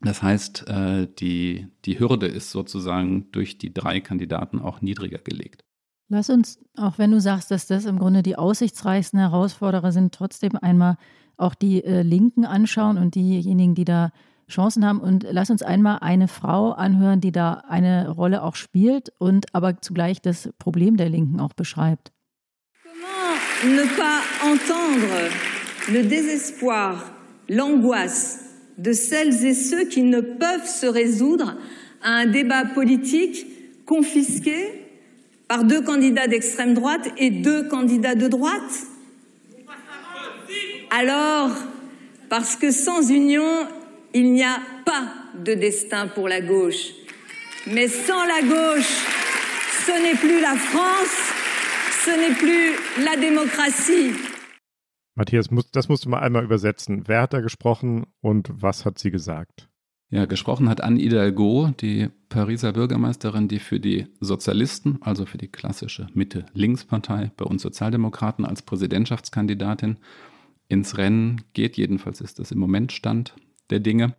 Das heißt, äh, die, die Hürde ist sozusagen durch die drei Kandidaten auch niedriger gelegt. Lass uns, auch wenn du sagst, dass das im Grunde die aussichtsreichsten Herausforderer sind, trotzdem einmal auch die äh, Linken anschauen und diejenigen, die da Chancen haben. Und lass uns einmal eine Frau anhören, die da eine Rolle auch spielt und aber zugleich das Problem der Linken auch beschreibt. Comment ne pas entendre le désespoir, l'angoisse de celles et ceux qui ne peuvent se résoudre à un débat politique confisqué par deux candidats d'extrême droite et deux candidats de droite Alors, parce que sans union, il n'y a pas de destin pour la gauche. Mais sans la gauche, ce n'est plus la France, ce n'est plus la démocratie. Matthias, das musst du mal einmal übersetzen. Wer hat da gesprochen und was hat sie gesagt? Ja, gesprochen hat Anne Hidalgo, die Pariser Bürgermeisterin, die für die Sozialisten, also für die klassische Mitte-Links-Partei, bei uns Sozialdemokraten als Präsidentschaftskandidatin ins Rennen geht. Jedenfalls ist das im Moment Stand der Dinge.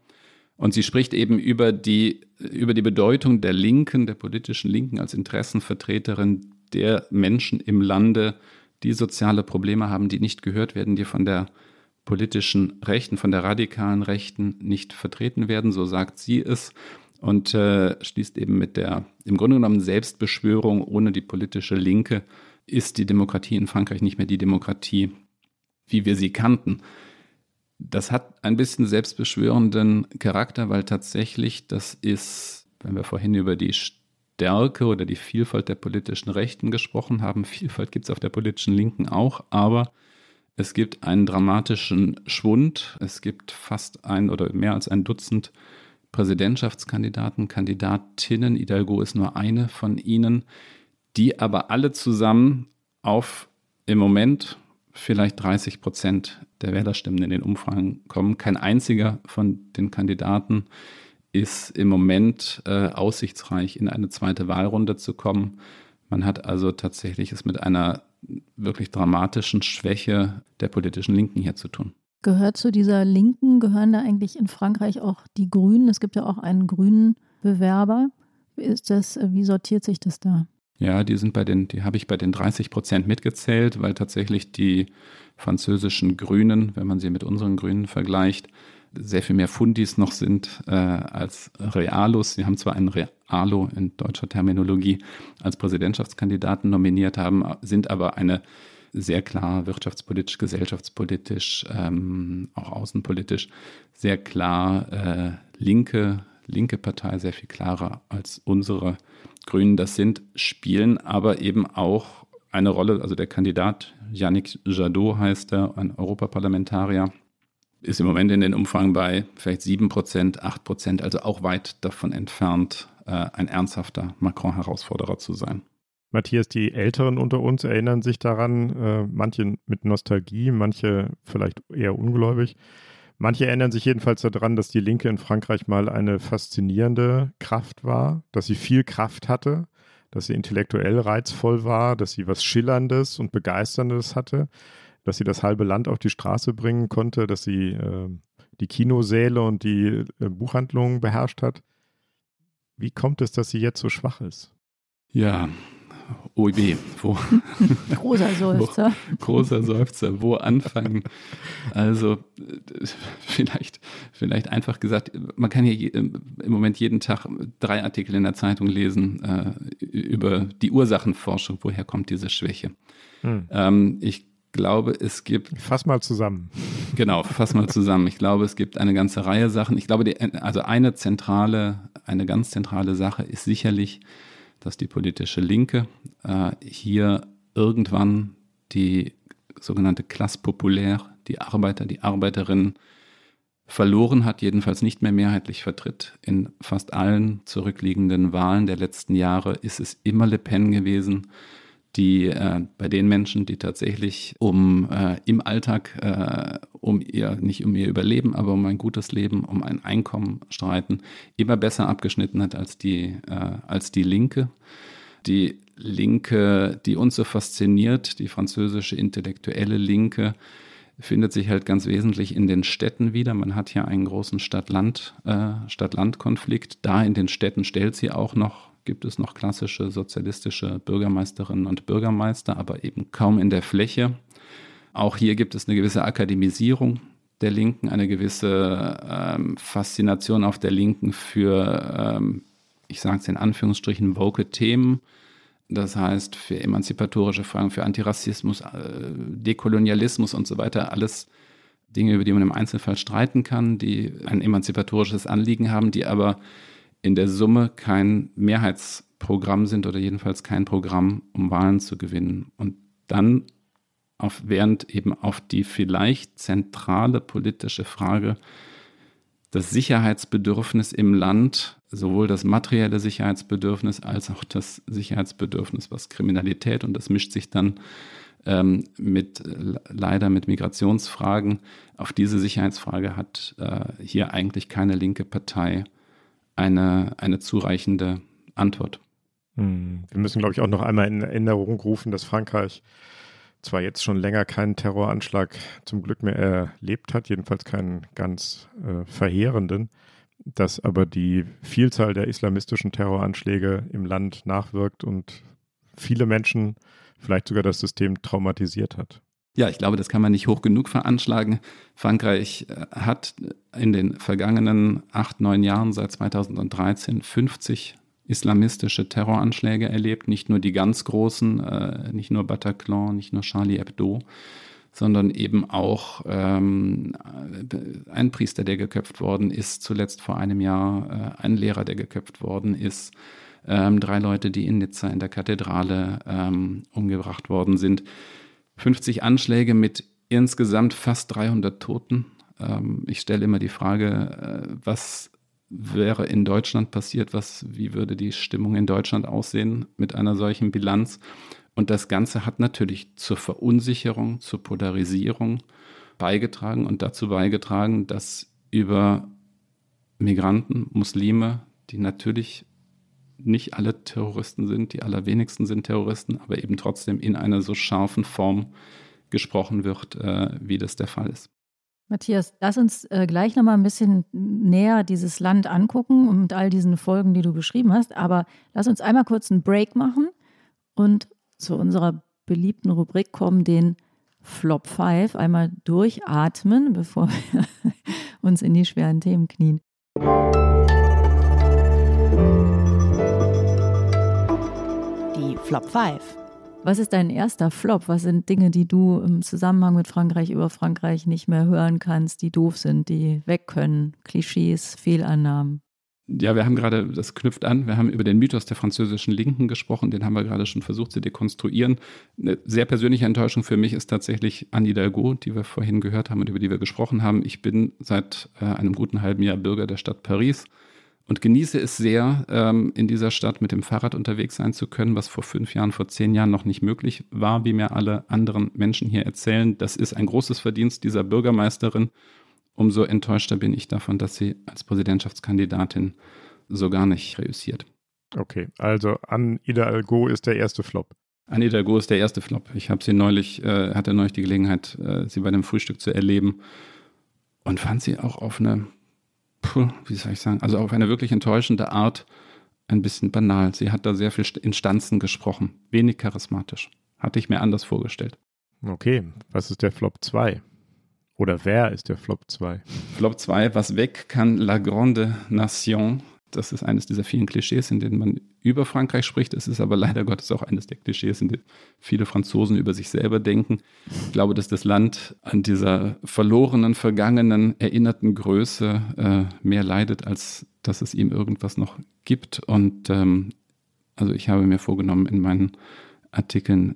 Und sie spricht eben über die, über die Bedeutung der Linken, der politischen Linken als Interessenvertreterin der Menschen im Lande, die soziale Probleme haben, die nicht gehört werden, die von der politischen Rechten, von der radikalen Rechten nicht vertreten werden, so sagt sie es und äh, schließt eben mit der im Grunde genommen Selbstbeschwörung ohne die politische Linke ist die Demokratie in Frankreich nicht mehr die Demokratie, wie wir sie kannten. Das hat ein bisschen selbstbeschwörenden Charakter, weil tatsächlich das ist, wenn wir vorhin über die Stärke oder die Vielfalt der politischen Rechten gesprochen haben, [LAUGHS] Vielfalt gibt es auf der politischen Linken auch, aber es gibt einen dramatischen Schwund. Es gibt fast ein oder mehr als ein Dutzend Präsidentschaftskandidaten, Kandidatinnen. Hidalgo ist nur eine von ihnen, die aber alle zusammen auf im Moment vielleicht 30 Prozent der Wählerstimmen in den Umfragen kommen. Kein einziger von den Kandidaten ist im Moment äh, aussichtsreich, in eine zweite Wahlrunde zu kommen. Man hat also tatsächlich es mit einer wirklich dramatischen Schwäche der politischen Linken hier zu tun. Gehört zu dieser Linken, gehören da eigentlich in Frankreich auch die Grünen? Es gibt ja auch einen grünen Bewerber. Ist das, wie sortiert sich das da? Ja, die sind bei den, die habe ich bei den 30 Prozent mitgezählt, weil tatsächlich die französischen Grünen, wenn man sie mit unseren Grünen vergleicht, sehr viel mehr Fundis noch sind äh, als Realos. Sie haben zwar einen Realo in deutscher Terminologie als Präsidentschaftskandidaten nominiert haben, sind aber eine sehr klar wirtschaftspolitisch, gesellschaftspolitisch, ähm, auch außenpolitisch sehr klar äh, linke, linke Partei, sehr viel klarer als unsere Grünen das sind, spielen aber eben auch eine Rolle. Also der Kandidat Yannick Jadot heißt er, ein Europaparlamentarier, ist im Moment in den Umfang bei vielleicht 7 Prozent, 8 Prozent, also auch weit davon entfernt, äh, ein ernsthafter Macron-Herausforderer zu sein. Matthias, die Älteren unter uns erinnern sich daran, äh, manche mit Nostalgie, manche vielleicht eher ungläubig. Manche erinnern sich jedenfalls daran, dass die Linke in Frankreich mal eine faszinierende Kraft war, dass sie viel Kraft hatte, dass sie intellektuell reizvoll war, dass sie was Schillerndes und Begeisterndes hatte, dass sie das halbe Land auf die Straße bringen konnte, dass sie äh, die Kinosäle und die äh, Buchhandlungen beherrscht hat. Wie kommt es, dass sie jetzt so schwach ist? Ja, OIB, wo? [LAUGHS] Großer [LAUGHS] Seufzer. Wo, großer Seufzer, wo anfangen? Also vielleicht, vielleicht einfach gesagt, man kann hier im Moment jeden Tag drei Artikel in der Zeitung lesen äh, über die Ursachenforschung, woher kommt diese Schwäche. Hm. Ähm, ich glaube, es gibt. Fass mal zusammen. Genau, fass mal zusammen. Ich glaube, es gibt eine ganze Reihe Sachen. Ich glaube, die, also eine zentrale, eine ganz zentrale Sache ist sicherlich, dass die politische Linke äh, hier irgendwann die sogenannte Classe populaire, die Arbeiter, die Arbeiterinnen verloren hat, jedenfalls nicht mehr mehrheitlich vertritt. In fast allen zurückliegenden Wahlen der letzten Jahre ist es immer Le Pen gewesen, die äh, bei den Menschen, die tatsächlich um äh, im Alltag äh, um ihr, nicht um ihr Überleben, aber um ein gutes Leben, um ein Einkommen streiten, immer besser abgeschnitten hat als die, äh, als die Linke. Die Linke, die uns so fasziniert, die französische intellektuelle Linke, findet sich halt ganz wesentlich in den Städten wieder. Man hat hier einen großen äh, Stadt-Land-Konflikt. Da in den Städten stellt sie auch noch gibt es noch klassische sozialistische Bürgermeisterinnen und Bürgermeister, aber eben kaum in der Fläche. Auch hier gibt es eine gewisse Akademisierung der Linken, eine gewisse ähm, Faszination auf der Linken für, ähm, ich sage es in Anführungsstrichen, woke Themen. Das heißt, für emanzipatorische Fragen, für Antirassismus, äh, Dekolonialismus und so weiter, alles Dinge, über die man im Einzelfall streiten kann, die ein emanzipatorisches Anliegen haben, die aber in der Summe kein Mehrheitsprogramm sind oder jedenfalls kein Programm, um Wahlen zu gewinnen. Und dann auf, während eben auf die vielleicht zentrale politische Frage das Sicherheitsbedürfnis im Land, sowohl das materielle Sicherheitsbedürfnis als auch das Sicherheitsbedürfnis, was Kriminalität und das mischt sich dann ähm, mit leider mit Migrationsfragen. Auf diese Sicherheitsfrage hat äh, hier eigentlich keine linke Partei eine, eine zureichende Antwort. Hm. Wir müssen, glaube ich, auch noch einmal in Erinnerung rufen, dass Frankreich zwar jetzt schon länger keinen Terroranschlag zum Glück mehr erlebt hat, jedenfalls keinen ganz äh, verheerenden, dass aber die Vielzahl der islamistischen Terroranschläge im Land nachwirkt und viele Menschen, vielleicht sogar das System traumatisiert hat. Ja, ich glaube, das kann man nicht hoch genug veranschlagen. Frankreich äh, hat in den vergangenen acht, neun Jahren seit 2013 50 islamistische Terroranschläge erlebt. Nicht nur die ganz großen, äh, nicht nur Bataclan, nicht nur Charlie Hebdo, sondern eben auch ähm, ein Priester, der geköpft worden ist, zuletzt vor einem Jahr äh, ein Lehrer, der geköpft worden ist, ähm, drei Leute, die in Nizza in der Kathedrale ähm, umgebracht worden sind. 50 Anschläge mit insgesamt fast 300 Toten. Ähm, ich stelle immer die Frage, äh, was wäre in Deutschland passiert, was, wie würde die Stimmung in Deutschland aussehen mit einer solchen Bilanz? Und das Ganze hat natürlich zur Verunsicherung, zur Polarisierung beigetragen und dazu beigetragen, dass über Migranten, Muslime, die natürlich nicht alle Terroristen sind, die allerwenigsten sind Terroristen, aber eben trotzdem in einer so scharfen Form gesprochen wird, äh, wie das der Fall ist. Matthias, lass uns äh, gleich nochmal ein bisschen näher dieses Land angucken und mit all diesen Folgen, die du beschrieben hast. Aber lass uns einmal kurz einen Break machen und zu unserer beliebten Rubrik kommen, den Flop 5. Einmal durchatmen, bevor wir [LAUGHS] uns in die schweren Themen knien. Flop 5. Was ist dein erster Flop? Was sind Dinge, die du im Zusammenhang mit Frankreich über Frankreich nicht mehr hören kannst, die doof sind, die weg können? Klischees, Fehlannahmen? Ja, wir haben gerade, das knüpft an, wir haben über den Mythos der französischen Linken gesprochen, den haben wir gerade schon versucht zu dekonstruieren. Eine sehr persönliche Enttäuschung für mich ist tatsächlich Anne Hidalgo, die wir vorhin gehört haben und über die wir gesprochen haben. Ich bin seit äh, einem guten halben Jahr Bürger der Stadt Paris und genieße es sehr, ähm, in dieser Stadt mit dem Fahrrad unterwegs sein zu können, was vor fünf Jahren, vor zehn Jahren noch nicht möglich war, wie mir alle anderen Menschen hier erzählen. Das ist ein großes Verdienst dieser Bürgermeisterin umso enttäuschter bin ich davon, dass sie als Präsidentschaftskandidatin so gar nicht reüssiert. Okay, also an Ida Algo ist der erste Flop. Anne Hidalgo ist der erste Flop. Ich habe sie neulich, äh, hatte neulich die Gelegenheit, äh, sie bei dem Frühstück zu erleben und fand sie auch auf eine, puh, wie soll ich sagen, also auf eine wirklich enttäuschende Art ein bisschen banal. Sie hat da sehr viel Instanzen gesprochen, wenig charismatisch. Hatte ich mir anders vorgestellt. Okay, was ist der Flop 2? Oder wer ist der Flop 2? Flop 2, was weg kann La Grande Nation das ist eines dieser vielen Klischees, in denen man über Frankreich spricht. Es ist aber leider Gottes auch eines der Klischees, in denen viele Franzosen über sich selber denken. Ich glaube, dass das Land an dieser verlorenen, vergangenen, erinnerten Größe äh, mehr leidet, als dass es ihm irgendwas noch gibt. Und ähm, also ich habe mir vorgenommen, in meinen Artikeln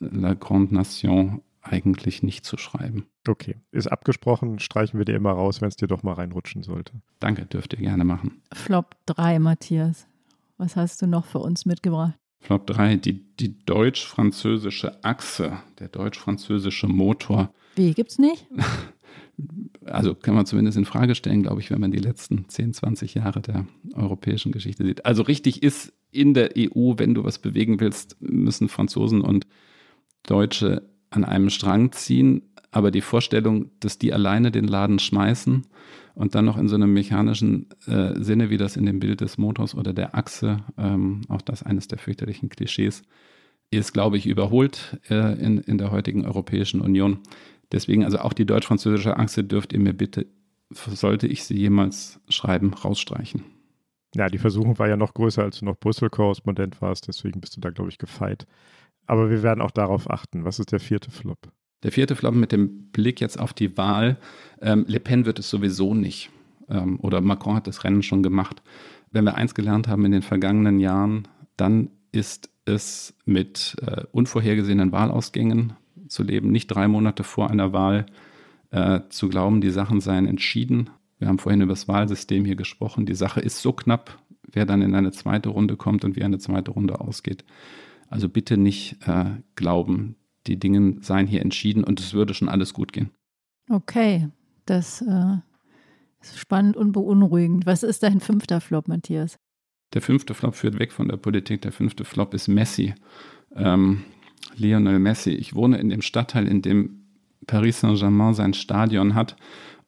La Grande Nation eigentlich nicht zu schreiben. Okay, ist abgesprochen, streichen wir dir immer raus, wenn es dir doch mal reinrutschen sollte. Danke, dürft ihr gerne machen. Flop 3, Matthias. Was hast du noch für uns mitgebracht? Flop 3, die, die deutsch-französische Achse, der deutsch-französische Motor. Wie, gibt's nicht? [LAUGHS] Also kann man zumindest in Frage stellen, glaube ich, wenn man die letzten 10, 20 Jahre der europäischen Geschichte sieht. Also richtig ist in der EU, wenn du was bewegen willst, müssen Franzosen und Deutsche an einem Strang ziehen, aber die Vorstellung, dass die alleine den Laden schmeißen und dann noch in so einem mechanischen äh, Sinne, wie das in dem Bild des Motors oder der Achse, ähm, auch das eines der fürchterlichen Klischees, ist, glaube ich, überholt äh, in, in der heutigen Europäischen Union. Deswegen, also auch die deutsch-französische Achse dürft ihr mir bitte, sollte ich sie jemals schreiben, rausstreichen. Ja, die Versuchung war ja noch größer, als du noch Brüssel-Korrespondent warst, deswegen bist du da, glaube ich, gefeit. Aber wir werden auch darauf achten. Was ist der vierte Flop? Der vierte Flop mit dem Blick jetzt auf die Wahl. Ähm, Le Pen wird es sowieso nicht. Ähm, oder Macron hat das Rennen schon gemacht. Wenn wir eins gelernt haben in den vergangenen Jahren, dann ist es mit äh, unvorhergesehenen Wahlausgängen zu leben, nicht drei Monate vor einer Wahl äh, zu glauben, die Sachen seien entschieden. Wir haben vorhin über das Wahlsystem hier gesprochen. Die Sache ist so knapp, wer dann in eine zweite Runde kommt und wie eine zweite Runde ausgeht. Also bitte nicht äh, glauben, die Dinge seien hier entschieden und es würde schon alles gut gehen. Okay, das äh, ist spannend und beunruhigend. Was ist dein fünfter Flop, Matthias? Der fünfte Flop führt weg von der Politik. Der fünfte Flop ist Messi. Ähm, Lionel Messi. Ich wohne in dem Stadtteil, in dem Paris Saint-Germain sein Stadion hat.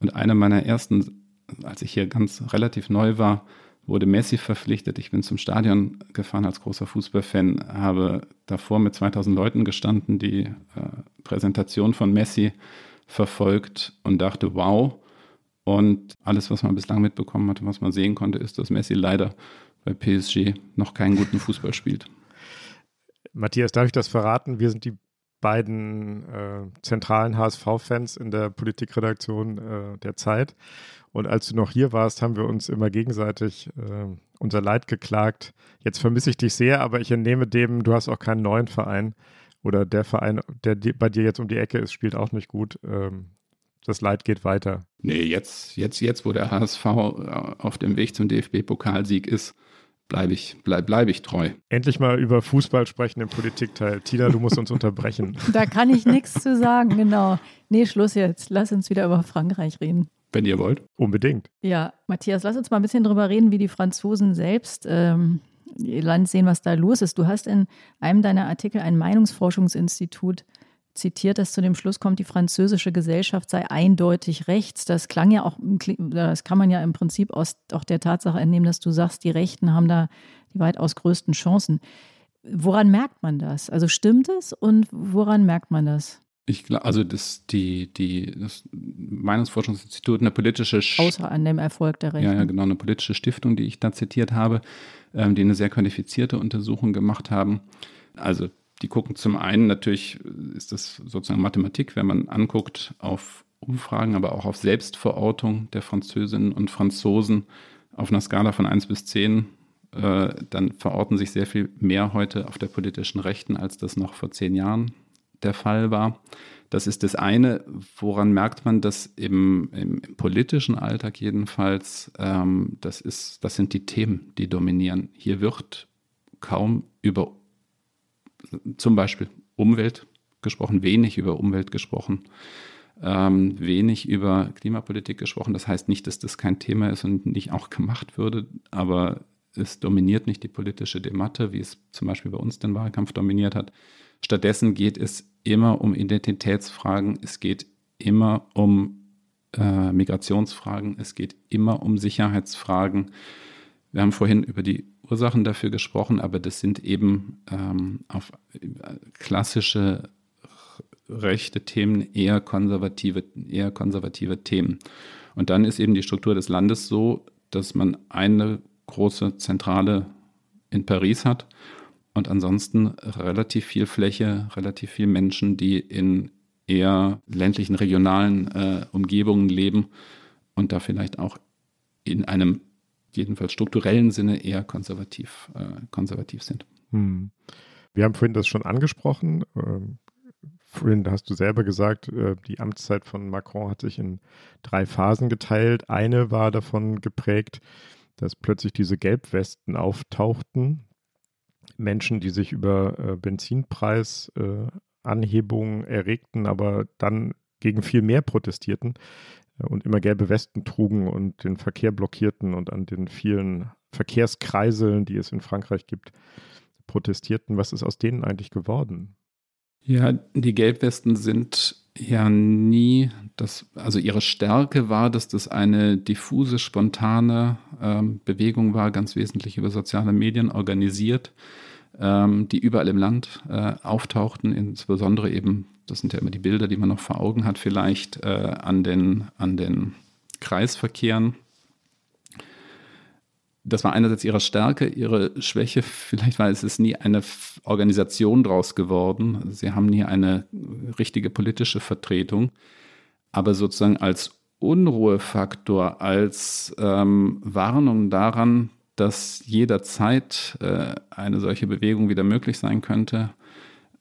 Und eine meiner ersten, als ich hier ganz relativ neu war, wurde Messi verpflichtet. Ich bin zum Stadion gefahren als großer Fußballfan, habe davor mit 2000 Leuten gestanden, die äh, Präsentation von Messi verfolgt und dachte, wow. Und alles, was man bislang mitbekommen hatte, was man sehen konnte, ist, dass Messi leider bei PSG noch keinen guten Fußball spielt. Matthias, darf ich das verraten? Wir sind die beiden äh, zentralen HSV-Fans in der Politikredaktion äh, der Zeit. Und als du noch hier warst, haben wir uns immer gegenseitig äh, unser Leid geklagt. Jetzt vermisse ich dich sehr, aber ich entnehme dem, du hast auch keinen neuen Verein. Oder der Verein, der bei dir jetzt um die Ecke ist, spielt auch nicht gut. Ähm, das Leid geht weiter. Nee, jetzt, jetzt, jetzt, wo der HSV äh, auf dem Weg zum DFB-Pokalsieg ist, bleibe ich, bleib, bleib ich treu. Endlich mal über Fußball sprechen im Politikteil. Tina, du musst uns unterbrechen. [LAUGHS] Da kann ich nichts zu sagen, genau. Nee, Schluss jetzt. Lass uns wieder über Frankreich reden. Wenn ihr wollt. Unbedingt. Ja, Matthias, lass uns mal ein bisschen drüber reden, wie die Franzosen selbst ähm, ihr Land sehen, was da los ist. Du hast in einem deiner Artikel ein Meinungsforschungsinstitut zitiert, das zu dem Schluss kommt, die französische Gesellschaft sei eindeutig rechts. Das klang ja auch, das kann man ja im Prinzip aus auch der Tatsache entnehmen, dass du sagst, die Rechten haben da die weitaus größten Chancen. Woran merkt man das? Also stimmt es und woran merkt man das? Ich glaube, also das, die, die, das Meinungsforschungsinstitut, eine politische Außer an dem Erfolg der Rechten. Ja, ja, genau, eine politische Stiftung, die ich da zitiert habe, ähm, die eine sehr qualifizierte Untersuchung gemacht haben. Also die gucken zum einen natürlich, ist das sozusagen Mathematik, wenn man anguckt auf Umfragen, aber auch auf Selbstverortung der Französinnen und Franzosen auf einer Skala von 1 bis 10, äh, dann verorten sich sehr viel mehr heute auf der politischen Rechten, als das noch vor zehn Jahren der Fall war. Das ist das eine, woran merkt man das im, im, im politischen Alltag jedenfalls, ähm, das, ist, das sind die Themen, die dominieren. Hier wird kaum über zum Beispiel Umwelt gesprochen, wenig über Umwelt gesprochen. ähm, wenig über Klimapolitik gesprochen. Das heißt nicht, dass das kein Thema ist und nicht auch gemacht würde, aber es dominiert nicht die politische Debatte, wie es zum Beispiel bei uns den Wahlkampf dominiert hat. Stattdessen geht es immer um Identitätsfragen, es geht immer um äh, Migrationsfragen, es geht immer um Sicherheitsfragen. Wir haben vorhin über die Ursachen dafür gesprochen, aber das sind eben ähm, auf äh, klassische rechte Themen eher konservative, eher konservative Themen. Und dann ist eben die Struktur des Landes so, dass man eine große Zentrale in Paris hat und ansonsten relativ viel Fläche, relativ viel Menschen, die in eher ländlichen, regionalen äh, Umgebungen leben und da vielleicht auch in einem jedenfalls strukturellen Sinne eher konservativ, äh, konservativ sind. Hm. Wir haben vorhin das schon angesprochen. Ähm, vorhin hast du selber gesagt, äh, die Amtszeit von Macron hat sich in drei Phasen geteilt. Eine war davon geprägt, dass plötzlich diese Gelbwesten auftauchten. Menschen, die sich über äh, Benzinpreisanhebungen äh, erregten, aber dann gegen viel mehr protestierten äh, und immer gelbe Westen trugen und den Verkehr blockierten und an den vielen Verkehrskreiseln, die es in Frankreich gibt, protestierten. Was ist aus denen eigentlich geworden? Ja, die Gelbwesten sind ja nie das, also ihre Stärke war, dass das eine diffuse, spontane ähm, Bewegung war, ganz wesentlich über soziale Medien organisiert, ähm, die überall im Land äh, auftauchten, insbesondere eben, das sind ja immer die Bilder, die man noch vor Augen hat, vielleicht äh, an, den, an den Kreisverkehren das war einerseits ihre Stärke, ihre Schwäche. Vielleicht war es nie eine Organisation draus geworden. Sie haben nie eine richtige politische Vertretung. Aber sozusagen als Unruhefaktor, als ähm, Warnung daran, dass jederzeit äh, eine solche Bewegung wieder möglich sein könnte.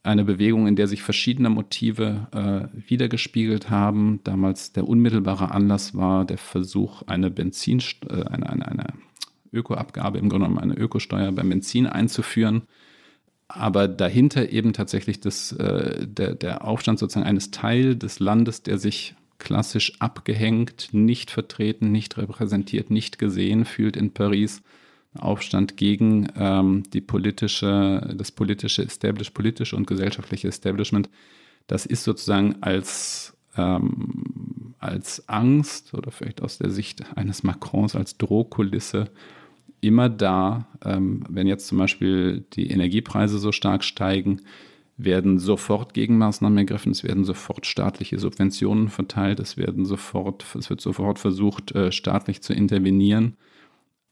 Eine Bewegung, in der sich verschiedene Motive äh, wiedergespiegelt haben. Damals der unmittelbare Anlass war der Versuch, eine Benzin, äh, eine, eine, eine Ökoabgabe, im Grunde genommen eine Ökosteuer beim Benzin einzuführen. Aber dahinter eben tatsächlich das, äh, der, der Aufstand sozusagen eines Teil des Landes, der sich klassisch abgehängt, nicht vertreten, nicht repräsentiert, nicht gesehen fühlt in Paris. Aufstand gegen ähm, die politische, das politische Establish, politische und gesellschaftliche Establishment. Das ist sozusagen als, ähm, als Angst oder vielleicht aus der Sicht eines Macrons als Drohkulisse immer da. Ähm, wenn jetzt zum Beispiel die Energiepreise so stark steigen, werden sofort Gegenmaßnahmen ergriffen, es werden sofort staatliche Subventionen verteilt, es werden sofort, es wird sofort versucht, äh, staatlich zu intervenieren.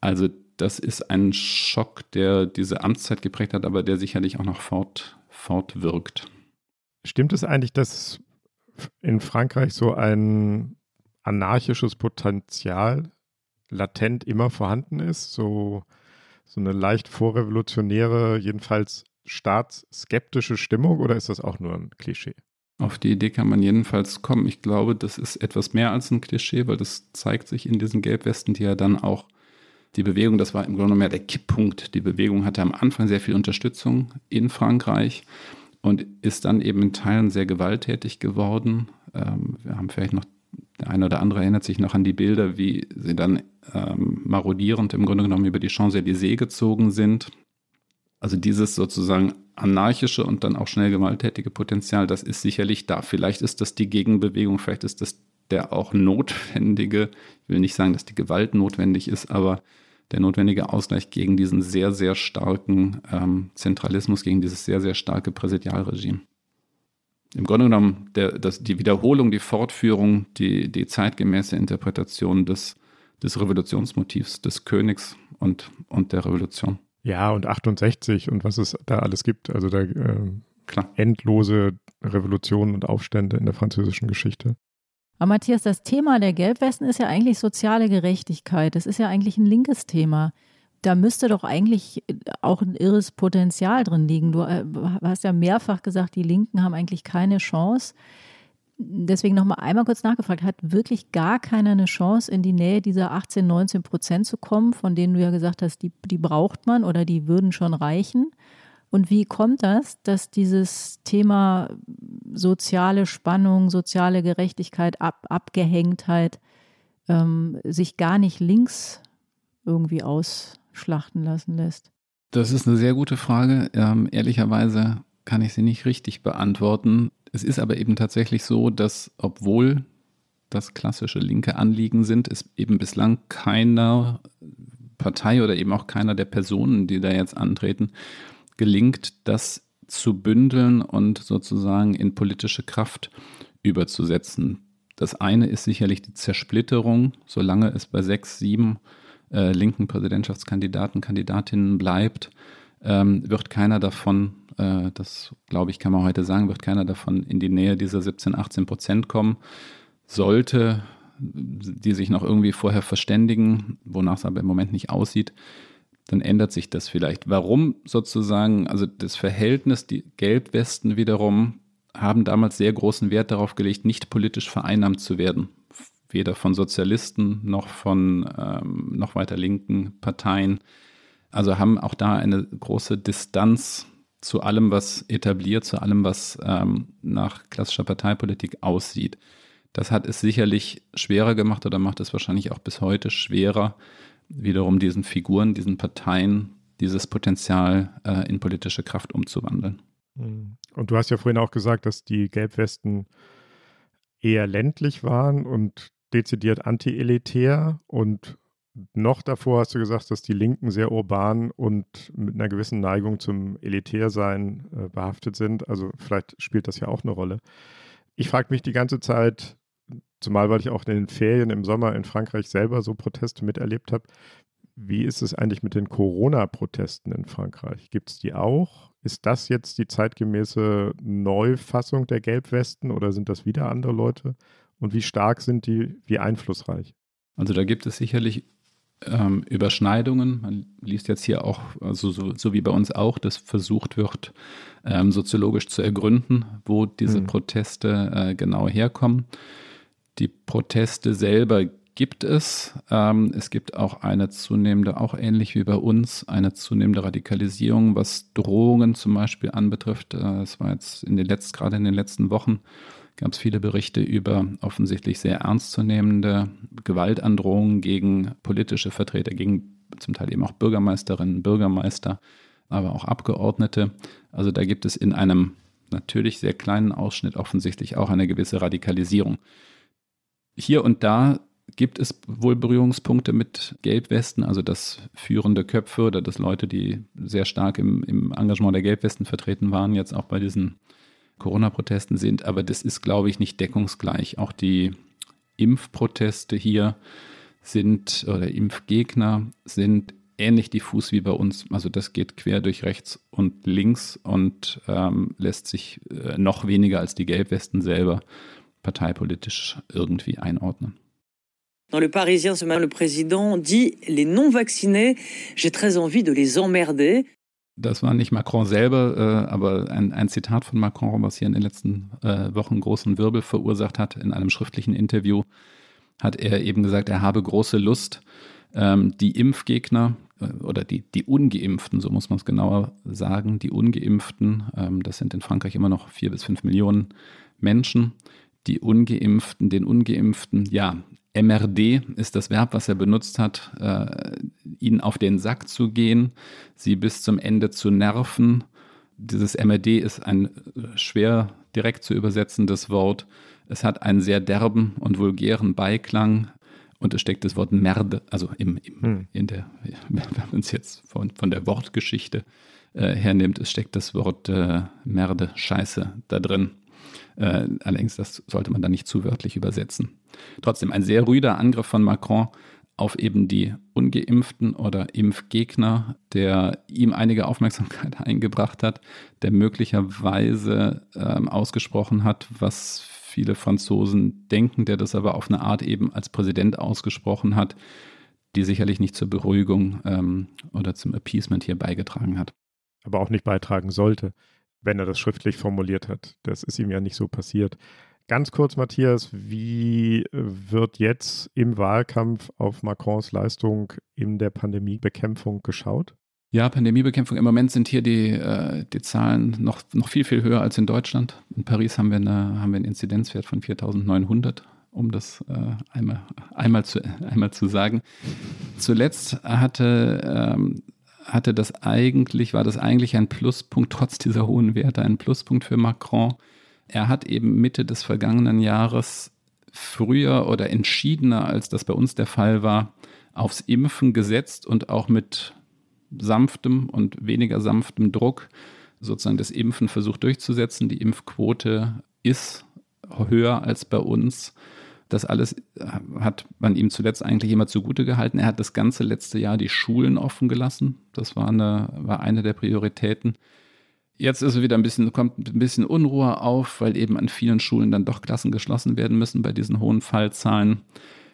Also das ist ein Schock, der diese Amtszeit geprägt hat, aber der sicherlich auch noch fort, fortwirkt. Stimmt es eigentlich, dass in Frankreich so ein anarchisches Potenzial latent immer vorhanden ist, so, so eine leicht vorrevolutionäre, jedenfalls staatsskeptische Stimmung oder ist das auch nur ein Klischee? Auf die Idee kann man jedenfalls kommen. Ich glaube, das ist etwas mehr als ein Klischee, weil das zeigt sich in diesen Gelbwesten, die ja dann auch die Bewegung, das war im Grunde genommen der Kipppunkt. Die Bewegung hatte am Anfang sehr viel Unterstützung in Frankreich und ist dann eben in Teilen sehr gewalttätig geworden. Ähm, wir haben vielleicht noch der eine oder andere erinnert sich noch an die Bilder, wie sie dann ähm, marodierend im Grunde genommen über die Champs-Élysées gezogen sind. Also dieses sozusagen anarchische und dann auch schnell gewalttätige Potenzial, das ist sicherlich da. Vielleicht ist das die Gegenbewegung, vielleicht ist das der auch notwendige, ich will nicht sagen, dass die Gewalt notwendig ist, aber der notwendige Ausgleich gegen diesen sehr, sehr starken ähm, Zentralismus, gegen dieses sehr, sehr starke Präsidialregime im Grunde genommen der, das, die Wiederholung, die Fortführung, die, die zeitgemäße Interpretation des, des Revolutionsmotivs des Königs und, und der Revolution. Ja, und 68 und was es da alles gibt. Also da äh, endlose Revolutionen und Aufstände in der französischen Geschichte. Aber Matthias, das Thema der Gelbwesten ist ja eigentlich soziale Gerechtigkeit. Das ist ja eigentlich ein linkes Thema da müsste doch eigentlich auch ein irres Potenzial drin liegen. Du äh, hast ja mehrfach gesagt, die Linken haben eigentlich keine Chance. Deswegen nochmal einmal kurz nachgefragt, hat wirklich gar keiner eine Chance, in die Nähe dieser 18, 19 Prozent zu kommen, von denen du ja gesagt hast, die, die braucht man oder die würden schon reichen? Und wie kommt das, dass dieses Thema soziale Spannung, soziale Gerechtigkeit, Ab Abgehängtheit ähm, sich gar nicht links irgendwie ausschlachten lassen lässt? Das ist eine sehr gute Frage. Ähm, ehrlicherweise kann ich sie nicht richtig beantworten. Es ist aber eben tatsächlich so, dass obwohl das klassische linke Anliegen sind, es eben bislang keiner Partei oder eben auch keiner der Personen, die da jetzt antreten, gelingt, das zu bündeln und sozusagen in politische Kraft überzusetzen. Das eine ist sicherlich die Zersplitterung, solange es bei sechs, sieben äh, linken Präsidentschaftskandidaten, Kandidatinnen bleibt, ähm, wird keiner davon, äh, das glaube ich, kann man heute sagen, wird keiner davon in die Nähe dieser 17, 18 Prozent kommen. Sollte die sich noch irgendwie vorher verständigen, wonach es aber im Moment nicht aussieht, dann ändert sich das vielleicht. Warum sozusagen, also das Verhältnis, die Gelbwesten wiederum haben damals sehr großen Wert darauf gelegt, nicht politisch vereinnahmt zu werden. Weder von Sozialisten noch von ähm, noch weiter linken Parteien. Also haben auch da eine große Distanz zu allem, was etabliert, zu allem, was ähm, nach klassischer Parteipolitik aussieht. Das hat es sicherlich schwerer gemacht oder macht es wahrscheinlich auch bis heute schwerer, wiederum diesen Figuren, diesen Parteien dieses Potenzial äh, in politische Kraft umzuwandeln. Mhm. Und du hast ja vorhin auch gesagt, dass die Gelbwesten eher ländlich waren und dezidiert anti-elitär und noch davor hast du gesagt, dass die Linken sehr urban und mit einer gewissen Neigung zum Elitärsein äh, behaftet sind. Also vielleicht spielt das ja auch eine Rolle. Ich frage mich die ganze Zeit, zumal weil ich auch in den Ferien im Sommer in Frankreich selber so Proteste miterlebt habe, wie ist es eigentlich mit den Corona-Protesten in Frankreich? Gibt es die auch? Ist das jetzt die zeitgemäße Neufassung der Gelbwesten oder sind das wieder andere Leute? Und wie stark sind die, wie einflussreich? Also da gibt es sicherlich ähm, Überschneidungen. Man liest jetzt hier auch, also so, so, wie bei uns auch, dass versucht wird, ähm, soziologisch zu ergründen, wo diese hm. Proteste äh, genau herkommen. Die Proteste selber gibt es. Ähm, es gibt auch eine zunehmende, auch ähnlich wie bei uns, eine zunehmende Radikalisierung, was Drohungen zum Beispiel anbetrifft. Äh, es war jetzt in den letzten, gerade in den letzten Wochen gab es viele Berichte über offensichtlich sehr ernstzunehmende Gewaltandrohungen gegen politische Vertreter, gegen zum Teil eben auch Bürgermeisterinnen, Bürgermeister, aber auch Abgeordnete. Also da gibt es in einem natürlich sehr kleinen Ausschnitt offensichtlich auch eine gewisse Radikalisierung. Hier und da gibt es wohl Berührungspunkte mit Gelbwesten, also dass führende Köpfe oder dass Leute, die sehr stark im, im Engagement der Gelbwesten vertreten waren, jetzt auch bei diesen Corona-Protesten sind. Aber das ist, glaube ich, nicht deckungsgleich. Auch die Impfproteste hier sind oder Impfgegner sind ähnlich diffus wie bei uns. Also das geht quer durch rechts und links und ähm, lässt sich äh, noch weniger als die Gelbwesten selber parteipolitisch irgendwie einordnen. Dans le Parisien, ce matin, le président dit les non-vaccinés, j'ai très envie de les emmerder. Das war nicht Macron selber, äh, aber ein, ein, Zitat von Macron, was hier in den letzten äh, Wochen großen Wirbel verursacht hat. In einem schriftlichen Interview hat er eben gesagt, er habe große Lust, ähm, die Impfgegner äh, oder die, die Ungeimpften, so muss man es genauer sagen, die Ungeimpften, ähm, das sind in Frankreich immer noch vier bis fünf Millionen Menschen, die Ungeimpften, den Ungeimpften, ja, MRD ist das Verb, was er benutzt hat, äh, ihnen auf den Sack zu gehen, sie bis zum Ende zu nerven. Dieses MRD ist ein schwer direkt zu übersetzendes Wort. Es hat einen sehr derben und vulgären Beiklang und es steckt das Wort Merde, also im, im hm. in der, [LAUGHS] wenn man es jetzt von, von der Wortgeschichte äh, hernimmt, es steckt das Wort äh, Merde, Scheiße da drin. Äh, allerdings, das sollte man da nicht zu wörtlich übersetzen. Trotzdem ein sehr rüder Angriff von Macron auf eben die ungeimpften oder Impfgegner, der ihm einige Aufmerksamkeit [LAUGHS] eingebracht hat, der möglicherweise ähm, ausgesprochen hat, was viele Franzosen denken, der das aber auf eine Art eben als Präsident ausgesprochen hat, die sicherlich nicht zur Beruhigung ähm, oder zum Appeasement hier beigetragen hat. Aber auch nicht beitragen sollte wenn er das schriftlich formuliert hat. Das ist ihm ja nicht so passiert. Ganz kurz, Matthias, wie wird jetzt im Wahlkampf auf Macrons Leistung in der Pandemiebekämpfung geschaut? Ja, Pandemiebekämpfung. Im Moment sind hier die, äh, die Zahlen noch, noch viel, viel höher als in Deutschland. In Paris haben wir, eine, haben wir einen Inzidenzwert von 4900, um das äh, einmal, einmal, zu, [LAUGHS] einmal zu sagen. Zuletzt hatte, ähm, hatte das eigentlich, war das eigentlich ein Pluspunkt, trotz dieser hohen Werte, ein Pluspunkt für Macron. Er hat eben Mitte des vergangenen Jahres früher oder entschiedener, als das bei uns der Fall war, aufs Impfen gesetzt und auch mit sanftem und weniger sanftem Druck sozusagen das Impfen versucht durchzusetzen. Die Impfquote ist höher als bei uns. Das alles hat man ihm zuletzt eigentlich immer zugute gehalten. Er hat das ganze letzte Jahr die Schulen offen gelassen. Das war eine, war eine der Prioritäten. Jetzt ist wieder ein bisschen, kommt ein bisschen Unruhe auf, weil eben an vielen Schulen dann doch Klassen geschlossen werden müssen bei diesen hohen Fallzahlen.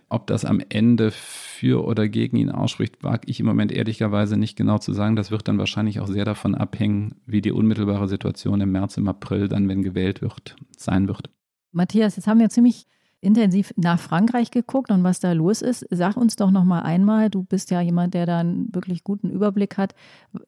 Ob das am Ende für oder gegen ihn ausspricht, wage ich im Moment ehrlicherweise nicht genau zu sagen. Das wird dann wahrscheinlich auch sehr davon abhängen, wie die unmittelbare Situation im März, im April dann, wenn gewählt wird, sein wird. Matthias, jetzt haben wir ziemlich intensiv nach Frankreich geguckt und was da los ist. Sag uns doch noch mal einmal, du bist ja jemand, der da einen wirklich guten Überblick hat.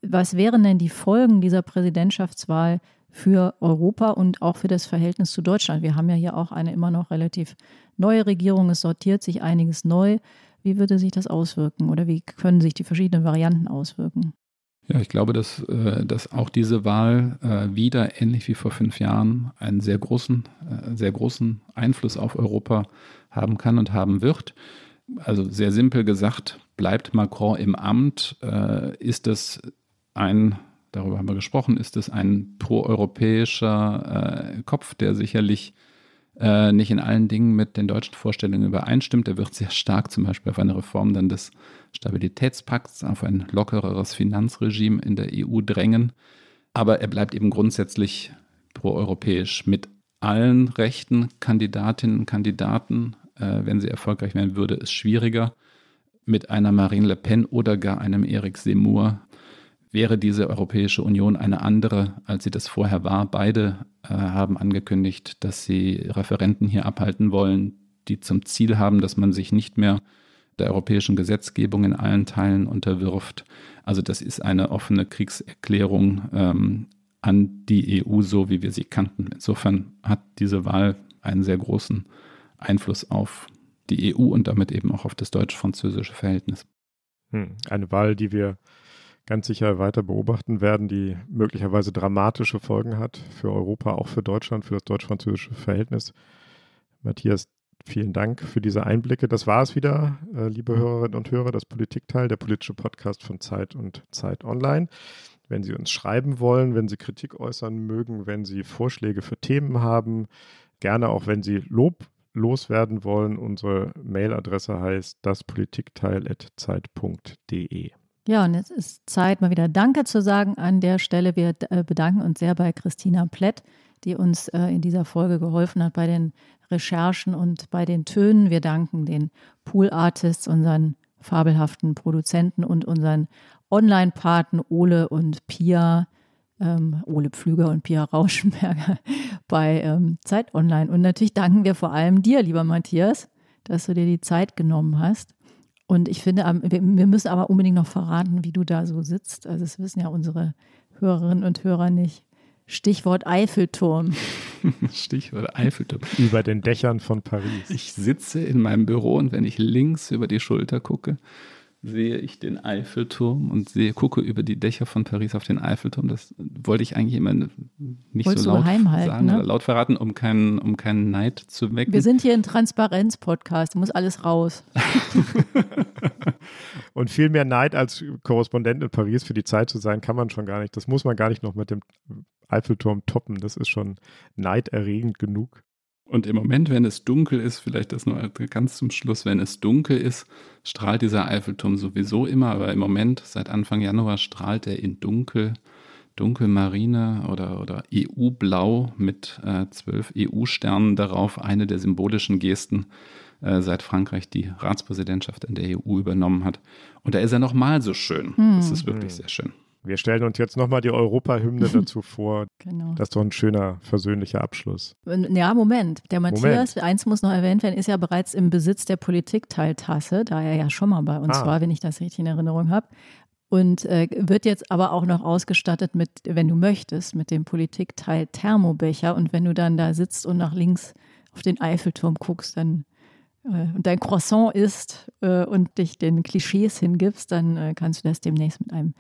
Was wären denn die Folgen dieser Präsidentschaftswahl für Europa und auch für das Verhältnis zu Deutschland? Wir haben ja hier auch eine immer noch relativ neue Regierung, es sortiert sich einiges neu. Wie würde sich das auswirken oder wie können sich die verschiedenen Varianten auswirken? Ja, ich glaube, dass, äh, dass auch diese Wahl äh, wieder, ähnlich wie vor fünf Jahren, einen sehr großen, äh, sehr großen Einfluss auf Europa haben kann und haben wird. Also sehr simpel gesagt, bleibt Macron im Amt, ist es ein, darüber haben wir gesprochen, ist es ein proeuropäischer Kopf, der sicherlich äh, nicht in allen Dingen mit den deutschen Vorstellungen übereinstimmt. Er wird sehr stark zum Beispiel auf eine Reform dann des Stabilitätspakts, auf ein lockereres Finanzregime in der EU drängen. Aber er bleibt eben grundsätzlich proeuropäisch mit allen rechten Kandidatinnen und Kandidaten. Äh, wenn sie erfolgreich werden, würde es schwieriger. Mit einer Marine Le Pen oder gar einem Eric Zemmour wäre diese Europäische Union eine andere, als sie das vorher war. Beide äh, haben angekündigt, dass sie Referenten hier abhalten wollen, die zum Ziel haben, dass man sich nicht mehr der europäischen Gesetzgebung in allen Teilen unterwirft. Also das ist eine offene Kriegserklärung ähm, an die EU, so wie wir sie kannten. Insofern hat diese Wahl einen sehr großen Einfluss auf die EU und damit eben auch auf das deutsch-französische Verhältnis. Hm, eine Wahl, die wir ganz sicher weiter beobachten werden, die möglicherweise dramatische Folgen hat für Europa, auch für Deutschland, für das deutsch-französische Verhältnis. Matthias, vielen Dank für diese Einblicke. Das war es wieder, äh, liebe Hörerinnen und Hörer, das Politikteil, der politische Podcast von Zeit und Zeit Online. Wenn Sie uns schreiben wollen, wenn Sie Kritik äußern mögen, wenn Sie Vorschläge für Themen haben, gerne auch wenn Sie Lob loswerden wollen. Unsere Mailadresse heißt daspolitikteil.zeit.de. Ja, und es ist Zeit, mal wieder Danke zu sagen an der Stelle. Wir äh, bedanken uns sehr bei Christina Plett, die uns äh, in dieser Folge geholfen hat bei den Recherchen und bei den Tönen. Wir danken den Pool Artists, unseren fabelhaften Produzenten und unseren Online-Paten Ole und Pia, ähm, Ole Pflüger und Pia Rauschenberger [LAUGHS] bei ähm, Zeit Online. Und natürlich danken wir vor allem dir, lieber Matthias, dass du dir die Zeit genommen hast. Und ich finde, wir müssen aber unbedingt noch verraten, wie du da so sitzt. Also das wissen ja unsere Hörerinnen und Hörer nicht. Stichwort Eiffelturm. [LAUGHS] Stichwort Eiffelturm. Über den Dächern von Paris. Ich sitze in meinem Büro und wenn ich links über die Schulter gucke, sehe ich den Eiffelturm und sehe, gucke über die Dächer von Paris auf den Eiffelturm. Das wollte ich eigentlich immer nicht Wolltest so laut sagen ne? oder laut verraten, um keinen, um keinen Neid zu wecken. Wir sind hier ein Transparenz-Podcast, muss alles raus. [LAUGHS] und viel mehr Neid als Korrespondent in Paris für die Zeit zu sein, kann man schon gar nicht. Das muss man gar nicht noch mit dem Eiffelturm toppen. Das ist schon neiderregend genug. Und im Moment, wenn es dunkel ist, vielleicht das nur ganz zum Schluss, wenn es dunkel ist, strahlt dieser Eiffelturm sowieso immer, aber im Moment, seit Anfang Januar, strahlt er in dunkel, dunkelmarine oder, oder EU-blau mit äh, zwölf EU-Sternen darauf, eine der symbolischen Gesten, äh, seit Frankreich die Ratspräsidentschaft in der EU übernommen hat. Und da ist er nochmal so schön. Hm. Das ist wirklich sehr schön. Wir stellen uns jetzt nochmal die Europahymne [LAUGHS] dazu vor. Genau. Das ist doch ein schöner, versöhnlicher Abschluss. Ja, Moment. Der Matthias, Moment. eins muss noch erwähnt werden, ist ja bereits im Besitz der Politikteiltasse, da er ja schon mal bei uns ah. war, wenn ich das richtig in Erinnerung habe. und äh, wird jetzt aber auch noch ausgestattet mit, wenn du möchtest, mit dem Politikteil Thermobecher. Und wenn du dann da sitzt und nach links auf den Eiffelturm guckst, dann äh, und dein Croissant isst äh, und dich den Klischees hingibst, dann äh, kannst du das demnächst mit einem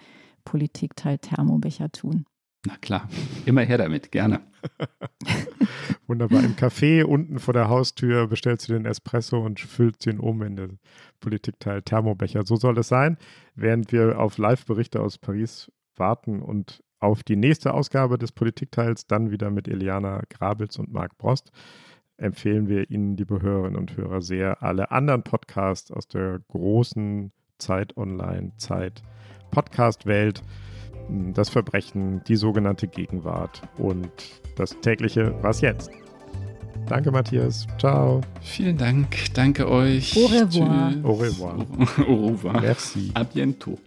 Politikteil Thermobecher tun. Na klar, immer her damit, gerne. [LAUGHS] Wunderbar. Im Café unten vor der Haustür bestellst du den Espresso und füllst ihn um in den Politikteil Thermobecher. So soll es sein, während wir auf Live-Berichte aus Paris warten und auf die nächste Ausgabe des Politikteils, dann wieder mit Eliana Grabitz und Marc Brost, empfehlen wir Ihnen, liebe Hörerinnen und Hörer, sehr alle anderen Podcasts aus der großen Zeit Online, Zeit Podcast-Welt das Verbrechen, die sogenannte Gegenwart und das tägliche Was jetzt. Danke, Matthias. Ciao. Vielen Dank. Danke euch. Au revoir. Tschüss. Au revoir. [LAUGHS] Au revoir. Merci. A bientôt.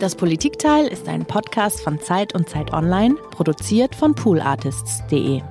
Das Politikteil ist ein Podcast von Zeit und Zeit Online, produziert von poolartists.de.